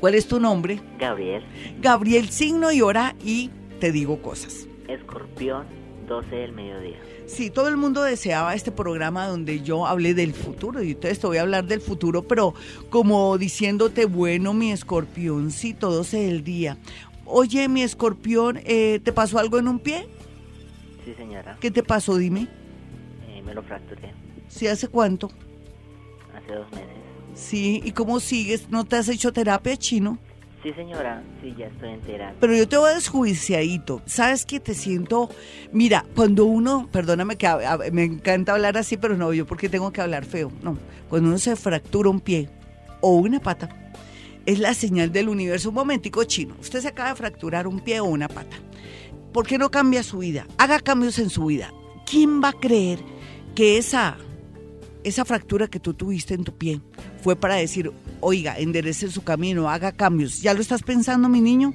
¿Cuál es tu nombre? Gabriel. Gabriel, signo y hora y te digo cosas. Escorpión, 12 del mediodía. Sí, todo el mundo deseaba este programa donde yo hablé del futuro y entonces te voy a hablar del futuro, pero como diciéndote, bueno, mi escorpión, sí, todo se el día. Oye, mi escorpión, eh, ¿te pasó algo en un pie? Sí, señora. ¿Qué te pasó, dime? Eh, me lo fracturé. ¿Sí hace cuánto? Hace dos meses. Sí, ¿y cómo sigues? ¿No te has hecho terapia chino? Sí, señora, sí, ya estoy entera. Pero yo te voy desjuiciadito. ¿Sabes que te siento? Mira, cuando uno, perdóname que me encanta hablar así, pero no, yo porque tengo que hablar feo. No, cuando uno se fractura un pie o una pata, es la señal del universo. Un momentico chino, usted se acaba de fracturar un pie o una pata. ¿Por qué no cambia su vida? Haga cambios en su vida. ¿Quién va a creer que esa, esa fractura que tú tuviste en tu pie fue para decir, oiga, enderece su camino, haga cambios. ¿Ya lo estás pensando, mi niño?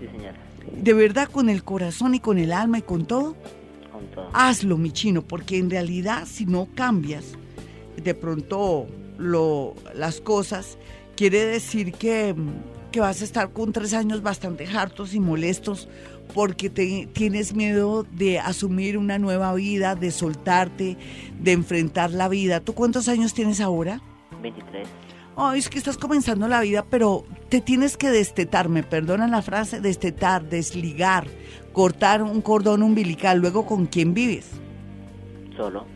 Sí, señora. ¿De verdad con el corazón y con el alma y con todo? Con todo. Hazlo, mi chino, porque en realidad si no cambias de pronto lo, las cosas, quiere decir que, que vas a estar con tres años bastante hartos y molestos porque te, tienes miedo de asumir una nueva vida, de soltarte, de enfrentar la vida. ¿Tú cuántos años tienes ahora? 23. Ay, es que estás comenzando la vida, pero te tienes que destetar, me perdonan la frase, destetar, desligar, cortar un cordón umbilical. Luego, ¿con quién vives? Solo.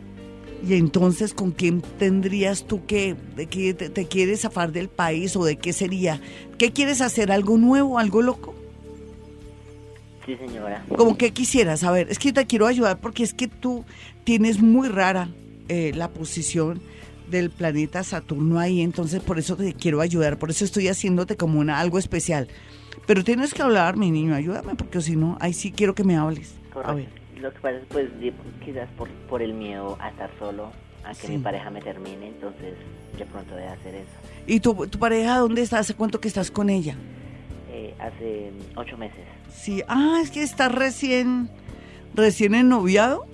Y entonces, ¿con quién tendrías tú que, de que te, te, quieres zafar del país o de qué sería? ¿Qué quieres hacer? ¿Algo nuevo? ¿Algo loco? Sí, señora. Como que quisieras, a ver, es que te quiero ayudar porque es que tú tienes muy rara eh, la posición del planeta Saturno ahí, entonces por eso te quiero ayudar, por eso estoy haciéndote como una, algo especial. Pero tienes que hablar, mi niño, ayúdame, porque si no, ahí sí quiero que me hables. A ver. Lo que pasa es, pues, quizás por, por el miedo a estar solo, a que mi pareja me termine, entonces de pronto de hacer eso. ¿Y tu, tu pareja dónde está? ¿Hace cuánto que estás con ella? Eh, hace ocho meses. Sí, ah, es que estás recién, recién en noviado.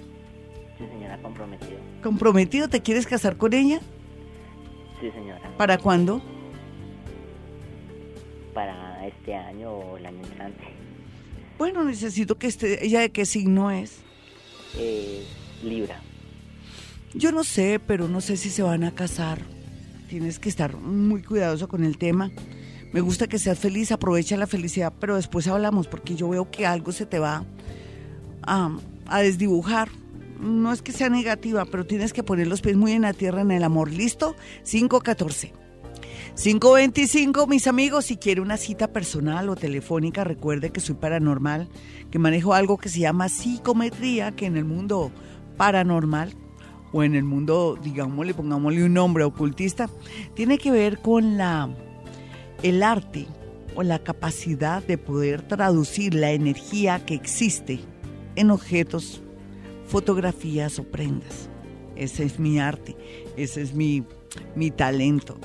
Sí, señora, comprometido. ¿Comprometido? ¿Te quieres casar con ella? Sí, señora. ¿Para cuándo? Para este año o el año entrante. Bueno, necesito que esté. ¿Ella de qué signo es? Eh, Libra. Yo no sé, pero no sé si se van a casar. Tienes que estar muy cuidadoso con el tema. Me gusta que seas feliz, aprovecha la felicidad, pero después hablamos porque yo veo que algo se te va a, a desdibujar. No es que sea negativa, pero tienes que poner los pies muy en la tierra en el amor. ¿Listo? 514. 525, mis amigos, si quiere una cita personal o telefónica, recuerde que soy paranormal, que manejo algo que se llama psicometría, que en el mundo paranormal o en el mundo, digámosle, pongámosle un nombre ocultista, tiene que ver con la el arte o la capacidad de poder traducir la energía que existe en objetos, fotografías o prendas. Ese es mi arte, ese es mi, mi talento.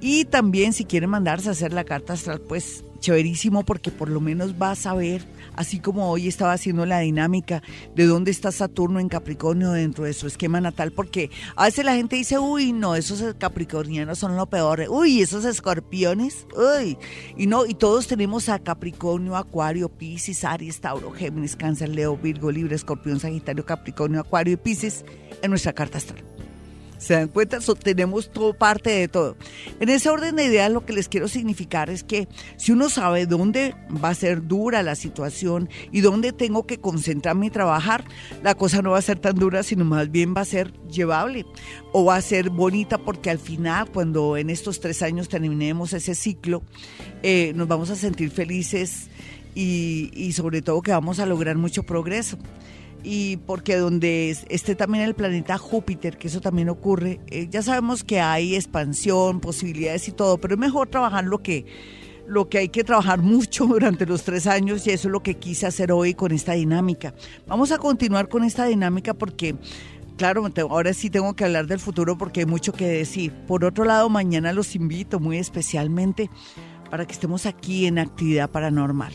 Y también si quiere mandarse a hacer la carta astral, pues chéverísimo porque por lo menos vas a ver así como hoy estaba haciendo la dinámica de dónde está Saturno en Capricornio dentro de su esquema natal, porque a veces la gente dice, uy, no, esos capricornianos son lo peor, uy, esos escorpiones, uy, y no, y todos tenemos a Capricornio, Acuario, Piscis, Aries, Tauro, Géminis, Cáncer, Leo, Virgo, Libre, Escorpión, Sagitario, Capricornio, Acuario y Piscis en nuestra carta astral. ¿Se dan cuenta? tenemos todo parte de todo. En ese orden de ideas lo que les quiero significar es que si uno sabe dónde va a ser dura la situación y dónde tengo que concentrarme y trabajar, la cosa no va a ser tan dura, sino más bien va a ser llevable o va a ser bonita porque al final, cuando en estos tres años terminemos ese ciclo, eh, nos vamos a sentir felices y, y sobre todo que vamos a lograr mucho progreso y porque donde esté también el planeta Júpiter, que eso también ocurre, eh, ya sabemos que hay expansión, posibilidades y todo, pero es mejor trabajar lo que, lo que hay que trabajar [LAUGHS] mucho durante los tres años y eso es lo que quise hacer hoy con esta dinámica. Vamos a continuar con esta dinámica porque... Claro, ahora sí tengo que hablar del futuro porque hay mucho que decir. Por otro lado, mañana los invito muy especialmente para que estemos aquí en actividad paranormal.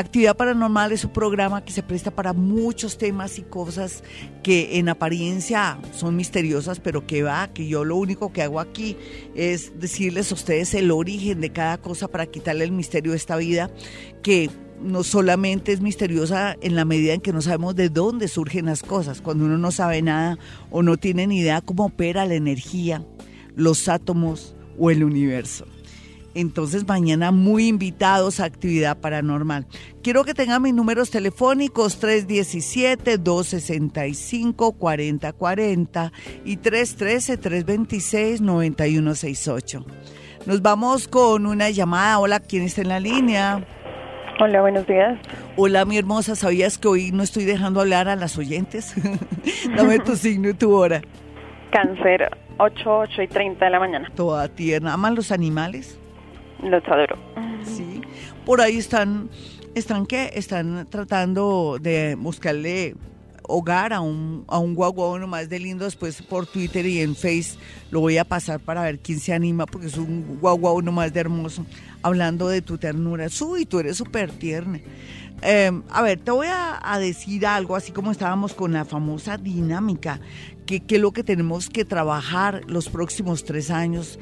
Actividad Paranormal es un programa que se presta para muchos temas y cosas que en apariencia son misteriosas, pero que va, que yo lo único que hago aquí es decirles a ustedes el origen de cada cosa para quitarle el misterio de esta vida, que no solamente es misteriosa en la medida en que no sabemos de dónde surgen las cosas, cuando uno no sabe nada o no tiene ni idea cómo opera la energía, los átomos o el universo. Entonces mañana muy invitados a actividad paranormal. Quiero que tengan mis números telefónicos 317-265-4040 y 313-326-9168. Nos vamos con una llamada. Hola, ¿quién está en la línea? Hola, buenos días. Hola, mi hermosa. ¿Sabías que hoy no estoy dejando hablar a las oyentes? [LAUGHS] Dame tu [LAUGHS] signo y tu hora. Cáncer, 8, 8 y 30 de la mañana. Toda tierna. ¿Aman los animales? Los adoro. Sí. Por ahí están, están que están tratando de buscarle hogar a un, a un guagua uno más de lindo después por Twitter y en Face lo voy a pasar para ver quién se anima porque es un guagua uno más de hermoso hablando de tu ternura. Uy, tú eres súper tierna. Em, a ver, te voy a, a, decir algo, así como estábamos con la famosa dinámica, que, que es lo que tenemos que trabajar los próximos tres años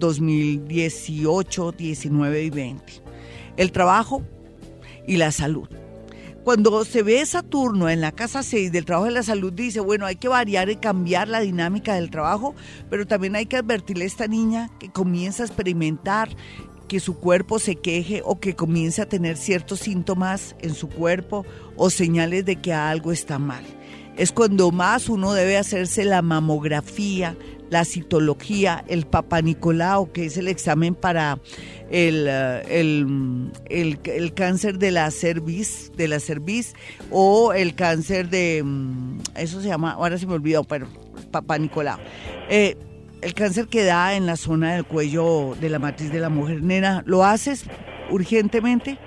2018, 19 y 20. El trabajo y la salud. Cuando se ve Saturno en la casa 6 del trabajo y la salud, dice, bueno, hay que variar y cambiar la dinámica del trabajo, pero también hay que advertirle a esta niña que comienza a experimentar que su cuerpo se queje o que comience a tener ciertos síntomas en su cuerpo o señales de que algo está mal. Es cuando más uno debe hacerse la mamografía, la citología, el Papa Nicolau, que es el examen para el, eh, el, cáncer de la cerviz, de la cerviz, o el cáncer de, mm, eso se llama, ahora se me olvidó, pero Papa Nicolau. Eh, el cáncer que da en la zona del cuello de la matriz de la mujer. Nena, ¿lo haces urgentemente?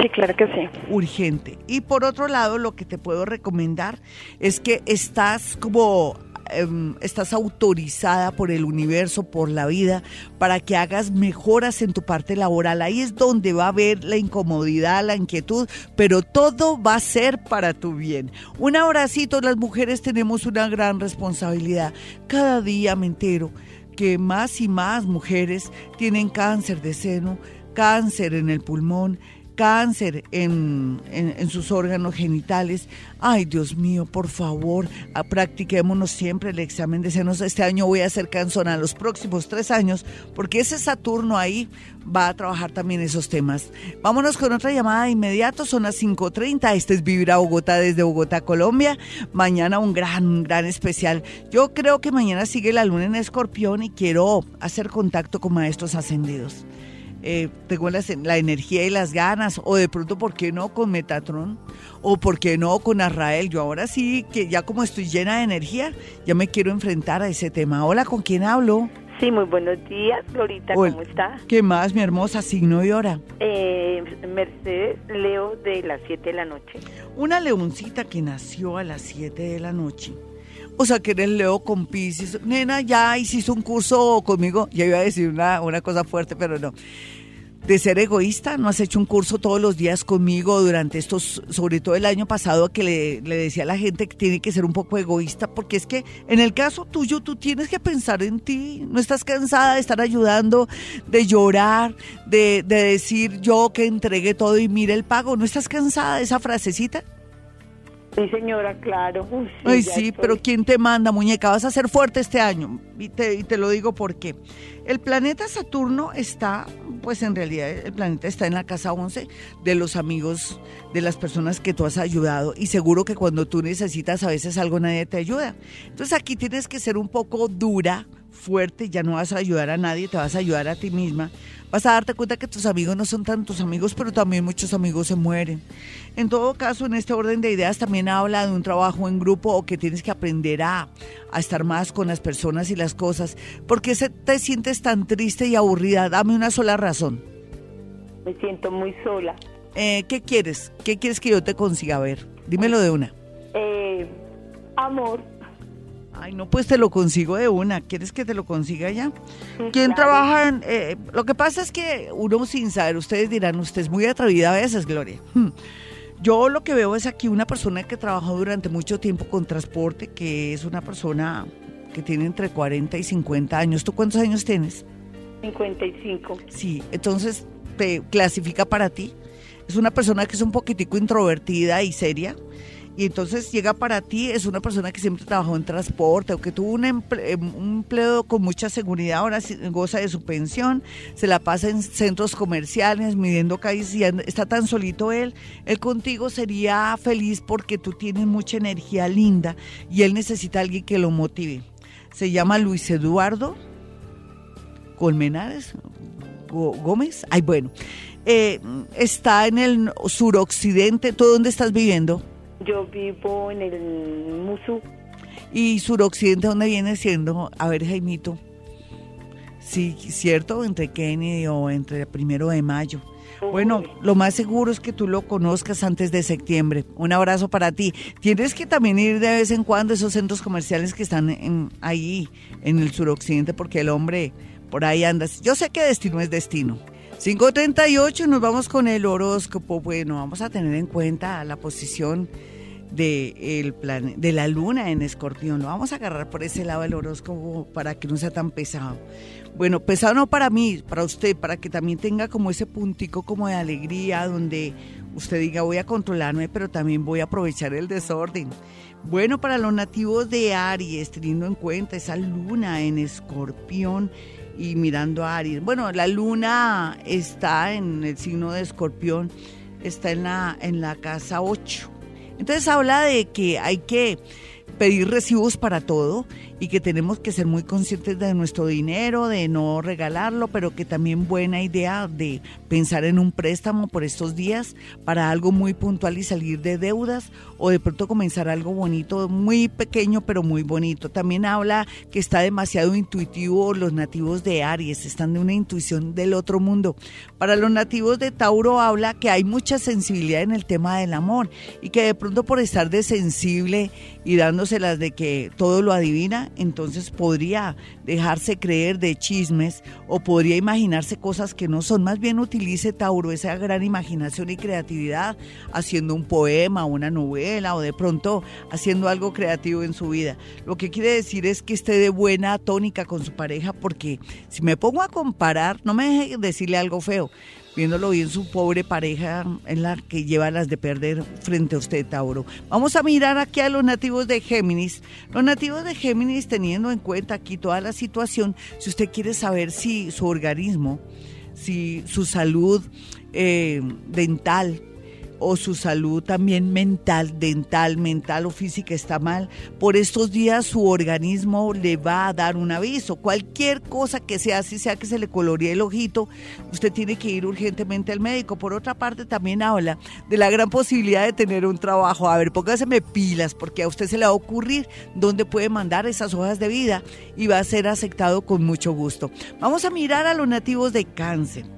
Sí, claro que sí. Urgente. Y por otro lado, lo que te puedo recomendar es que estás como Em, estás autorizada por el universo, por la vida, para que hagas mejoras en tu parte laboral. Ahí es donde va a haber la incomodidad, la inquietud, pero todo va a ser para tu bien. Un abracito, las mujeres tenemos una gran responsabilidad. Cada día me entero que más y más mujeres tienen cáncer de seno, cáncer en el pulmón, cáncer en, en, sus órganos genitales. Ay, Dios mío, por favor, ah, practiquémonos siempre el examen de senos. Este año voy a hacer canzona los próximos tres años, porque ese Saturno ahí va a trabajar también esos temas. Vámonos con otra llamada de inmediato, son las 5.30. Este es Vivir a Bogotá desde Bogotá, Colombia. Mañana un gran, gran especial. Yo creo que mañana sigue la luna en escorpión y quiero hacer contacto con maestros ascendidos. Eh, tengo la, la, energía y las ganas, o de pronto, ¿por qué no con Metatron? O ¿por qué no con Arrael? Yo ahora sí, que ya como estoy llena de energía, ya me quiero enfrentar a ese tema. Hola, ¿con quién hablo? Sí, muy buenos días, Florita, ¿cómo está? ¿Qué más, mi hermosa? Signo y hora. Eh, Mercedes Leo de las 7 de la noche. Una leoncita que nació a las 7 de la noche. O sea, que eres Leo con Pisces. Nena, ya hiciste un curso conmigo. Ya iba a decir una, una cosa fuerte, pero no de ser egoísta, no has hecho un curso todos los días conmigo durante estos, sobre todo el año pasado que le, decía a la gente que tiene que ser un poco egoísta, porque es que en el caso tuyo tú tienes que pensar en ti, no estás cansada de estar ayudando, de llorar, de, de decir yo que entregué todo y mire el pago, ¿no estás cansada de esa frasecita? Sí, señora, claro. Ay, sí, pero ¿quién te manda, muñeca? Vas a ser fuerte este año. Y te, y te lo digo porque el planeta Saturno está, pues en realidad el planeta está en la casa 11 de los amigos, de las personas que tú has ayudado. Y seguro que cuando tú necesitas a veces algo nadie te ayuda. Entonces aquí tienes que ser un poco dura, fuerte, ya no vas a ayudar a nadie, te vas a ayudar a ti misma vas a darte cuenta que tus amigos no son tantos amigos, pero también muchos amigos se mueren. En todo caso, en este orden de ideas también habla de un trabajo en grupo o que tienes que aprender a, estar más con las personas y las cosas. ¿Por qué te sientes tan triste y aburrida? Dame una sola razón. Me siento muy sola. Eh, ¿Qué quieres? ¿Qué quieres que yo te consiga? A ver, dímelo de una. Eh, amor. Ay, no, pues te lo consigo de una. ¿Quieres que te lo consiga ya? ¿Quién trabaja en...? Eh, lo que pasa es que uno sin saber, ustedes dirán, usted es muy atrevida a veces, Gloria. Hmm. Yo lo que veo es aquí una persona que trabajó durante mucho tiempo con transporte, que es una persona que tiene entre 40 y 50 años. ¿Tú cuántos años tienes? 55. Sí, entonces te clasifica para ti. Es una persona que es un poquitico introvertida y seria y entonces llega para ti, es una persona que siempre trabajó en transporte o que tuvo un, em, empleo con mucha seguridad, ahora goza de su pensión, se la pasa en centros comerciales, midiendo calles y está tan solito él, él contigo sería feliz porque tú tienes mucha energía linda y él necesita a alguien que lo motive. Se llama Luis Eduardo Colmenares Gómez. Ay, bueno, eh, está en el suroccidente. ¿Tú dónde estás viviendo? Yo vivo en el Musú. ¿Y suroccidente dónde viene siendo? A ver, Jaimito. Sí, cierto, entre Kennedy o entre el primero de mayo. Bueno, lo más seguro es que tú lo conozcas antes de septiembre. Un abrazo para ti. Tienes que también ir de vez en cuando a esos centros comerciales que están en, ahí, en el suroccidente, porque el hombre por ahí anda. Yo sé que destino es destino. 5.38, nos vamos con el horóscopo. Bueno, vamos a tener en cuenta la posición de, el plan, de la luna en escorpión. Lo vamos a agarrar por ese lado del horóscopo para que no sea tan pesado. Bueno, pesado no para mí, para usted, para que también tenga como ese puntico como de alegría donde usted diga voy a controlarme, pero también voy a aprovechar el desorden. Bueno, para los nativos de Aries, teniendo en cuenta esa luna en escorpión, y mirando a Aries. Bueno, la luna está en el signo de escorpión, está en la, en la casa 8. Entonces habla de que hay que pedir recibos para todo y que tenemos que ser muy conscientes de nuestro dinero, de no regalarlo, pero que también buena idea de pensar en un préstamo por estos días para algo muy puntual y salir de deudas o de pronto comenzar algo bonito, muy pequeño pero muy bonito. También habla que está demasiado intuitivo los nativos de Aries, están de una intuición del otro mundo. Para los nativos de Tauro habla que hay mucha sensibilidad en el tema del amor y que de pronto por estar de sensible y dándoselas de que todo lo adivina, entonces podría dejarse creer de chismes o podría imaginarse cosas que no son. Más bien utilice Tauro esa gran imaginación y creatividad haciendo un poema, una novela o de pronto haciendo algo creativo en su vida. Lo que quiere decir es que esté de buena tónica con su pareja porque si me pongo a comparar, no me deje decirle algo feo viéndolo bien su pobre pareja en la que lleva las de perder frente a usted, Tauro. Vamos a mirar aquí a los nativos de Géminis. Los nativos de Géminis, teniendo en cuenta aquí toda la situación, si usted quiere saber si su organismo, si su salud eh, dental, o su salud también mental, dental, mental o física está mal, por estos días su organismo le va a dar un aviso. Cualquier cosa que sea, si sea que se le coloríe el ojito, usted tiene que ir urgentemente al médico. Por otra parte, también habla de la gran posibilidad de tener un trabajo. A ver, póngaseme pilas, porque a usted se le va a ocurrir dónde puede mandar esas hojas de vida y va a ser aceptado con mucho gusto. Vamos a mirar a los nativos de cáncer.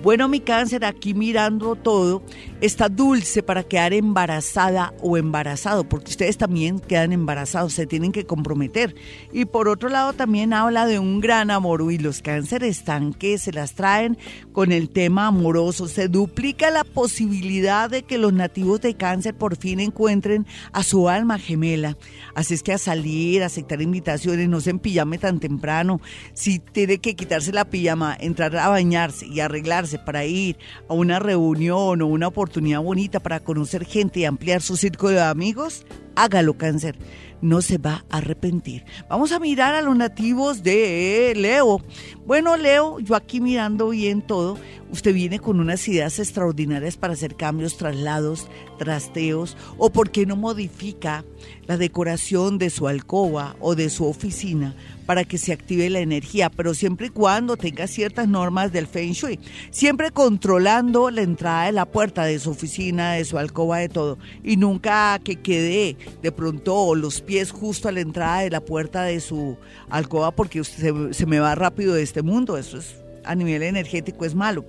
Bueno, mi cáncer, aquí mirando todo, está dulce para quedar embarazada o embarazado, porque ustedes también quedan embarazados, se tienen que comprometer. Y por otro lado también habla de un gran amor, y los cánceres están que se las traen con el tema amoroso. Se duplica la posibilidad de que los nativos de cáncer por fin encuentren a su alma gemela. Así es que a salir, a aceptar invitaciones, no se empillame tan temprano. Si tiene que quitarse la pijama, entrar a bañarse y arreglarse, para ir a una reunión o una oportunidad bonita para conocer gente y ampliar su círculo de amigos, hágalo cáncer. No se va a arrepentir. Vamos a mirar a los nativos de Leo. Bueno, Leo, yo aquí mirando bien todo, usted viene con unas ideas extraordinarias para hacer cambios, traslados, trasteos, o por qué no modifica la decoración de su alcoba o de su oficina para que se active la energía, pero siempre y cuando tenga ciertas normas del Feng Shui, siempre controlando la entrada de la puerta de su oficina, de su alcoba, de todo, y nunca que quede de pronto los pies justo a la entrada de la puerta de su alcoba porque usted se, se me va rápido de este mundo, eso es a nivel energético es malo.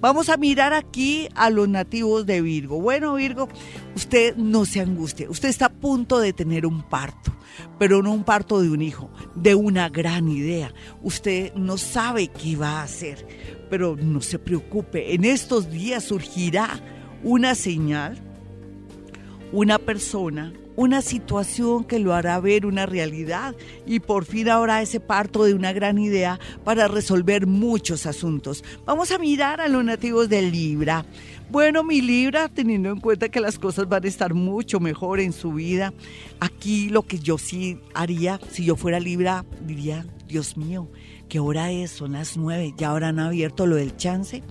Vamos a mirar aquí a los nativos de Virgo. Bueno, Virgo, usted no se angustie. Usted está a punto de tener un parto, pero no un parto de un hijo, de una gran idea. Usted no sabe qué va a hacer, pero no se preocupe. En estos días surgirá una señal, una persona, una situación que lo hará ver una realidad y por fin habrá ese parto de una gran idea para resolver muchos asuntos. Vamos a mirar a los nativos de Libra. Bueno, mi Libra, teniendo en cuenta que las cosas van a estar mucho mejor en su vida, aquí lo que yo sí haría, si yo fuera Libra, diría, Dios mío, ¿qué hora es? Son las nueve, ya habrán abierto lo del chance.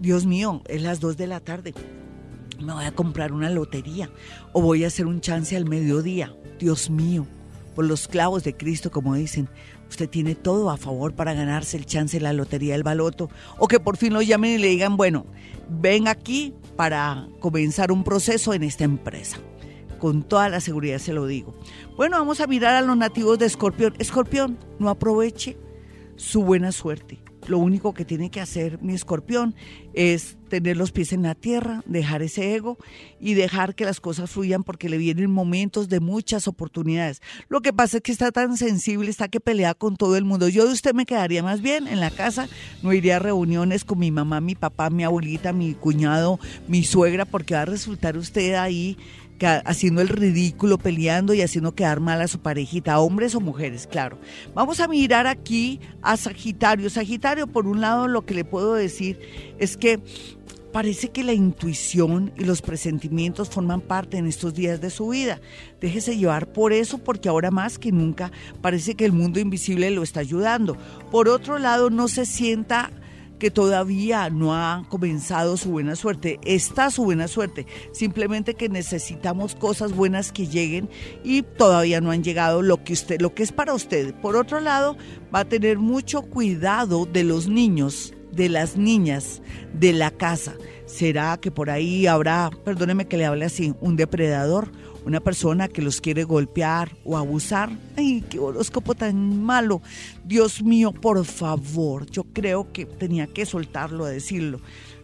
Dios mío, es las dos de la tarde me voy a comprar una lotería o voy a hacer un chance al mediodía. Dios mío, por los clavos de Cristo, como dicen, usted tiene todo a favor para ganarse el chance la lotería del baloto o que por fin lo llamen y le digan, bueno, ven aquí para comenzar un proceso en esta empresa. Con toda la seguridad se lo digo. Bueno, vamos a mirar a los nativos de Escorpión. Escorpión, no aproveche su buena suerte lo único que tiene que hacer mi escorpión es tener los pies en la tierra, dejar ese ego y dejar que las cosas fluyan porque le vienen momentos de muchas oportunidades. Lo que pasa es que está tan sensible, está que pelea con todo el mundo. Yo de usted me quedaría más bien en la casa, no iría a reuniones con mi mamá, mi papá, mi abuelita, mi cuñado, mi suegra, porque va a resultar usted ahí haciendo el ridículo, peleando y haciendo quedar mal a su parejita, hombres o mujeres, claro. Vamos a mirar aquí a Sagitario. Sagitario, por un lado, lo que le puedo decir es que parece que la intuición y los presentimientos forman parte en estos días de su vida. Déjese llevar por eso, porque ahora más que nunca parece que el mundo invisible lo está ayudando. Por otro lado, no se sienta que todavía no ha comenzado su buena suerte. Está su buena suerte, simplemente que necesitamos cosas buenas que lleguen y todavía no han llegado lo que usted lo que es para usted. Por otro lado, va a tener mucho cuidado de los niños, de las niñas de la casa. ¿Será que por ahí habrá, perdóneme que le hable así, un depredador? Una persona que los quiere golpear o abusar. ¡Ay, qué horóscopo tan malo! Dios mío, por favor, yo creo que tenía que soltarlo, a decirlo.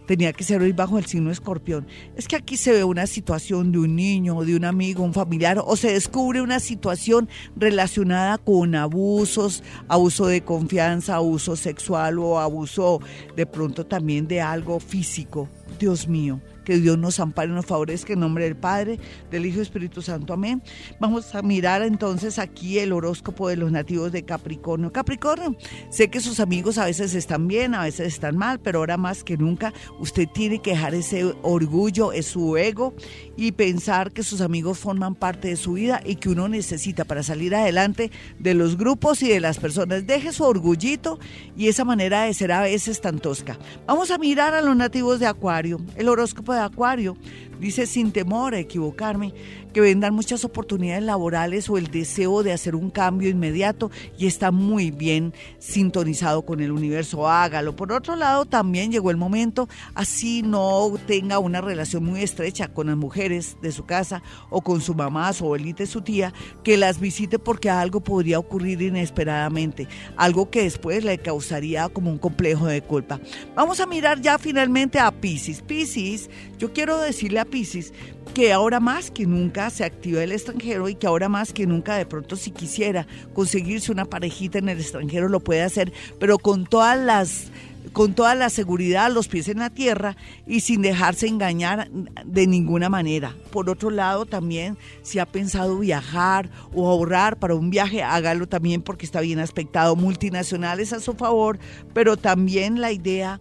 Tenía que ser hoy bajo el signo escorpión. Es que aquí se ve una situación de un niño, de un amigo, un familiar, o se descubre una situación relacionada con abusos, abuso de confianza, abuso sexual o abuso de pronto también de algo físico. Dios mío, que Dios nos ampare nos favorezca en nombre del Padre, del Hijo y Espíritu Santo. Amén. Vamos a mirar entonces aquí el horóscopo de los nativos de Capricornio. Capricornio, sé que sus amigos a veces están bien, a veces están mal, pero ahora más que nunca usted tiene que dejar ese orgullo, es su ego y pensar que sus amigos forman parte de su vida y que uno necesita para salir adelante de los grupos y de las personas. Deje su orgullito y esa manera de ser a veces tan tosca. Vamos a mirar a los nativos de Acuario. El horóscopo de Acuario dice sin temor a equivocarme que vendan muchas oportunidades laborales o el deseo de hacer un cambio inmediato y está muy bien sintonizado con el universo, hágalo. Por otro lado, también llegó el momento, así no tenga una relación muy estrecha con las mujeres de su casa o con su mamá, su abuelita, su tía, que las visite porque algo podría ocurrir inesperadamente, algo que después le causaría como un complejo de culpa. Vamos a mirar ya finalmente a Pisces. Pisces, yo quiero decirle a Pisces que ahora más que nunca se activa el extranjero y que ahora más que nunca de pronto si quisiera conseguirse una parejita en el extranjero lo puede hacer, pero con todas las con toda la seguridad, los pies en la tierra y sin dejarse engañar de ninguna manera. Por otro lado, también si ha pensado viajar o ahorrar para un viaje, hágalo también porque está bien aspectado. Multinacionales a su favor, pero también la idea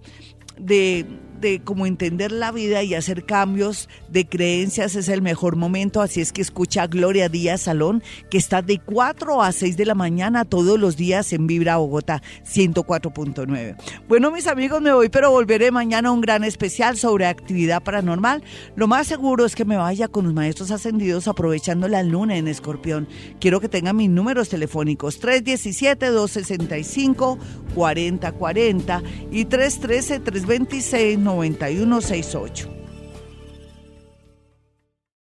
de de cómo entender la vida y hacer cambios de creencias es el mejor momento. Así es que escucha a Gloria Díaz Salón, que está de 4 a 6 de la mañana todos los días en Vibra Bogotá 104.9. Bueno, mis amigos, me voy, pero volveré mañana a un gran especial sobre actividad paranormal. Lo más seguro es que me vaya con los maestros ascendidos aprovechando la luna en escorpión. Quiero que tengan mis números telefónicos 317-265-4040 y 313-326-9168.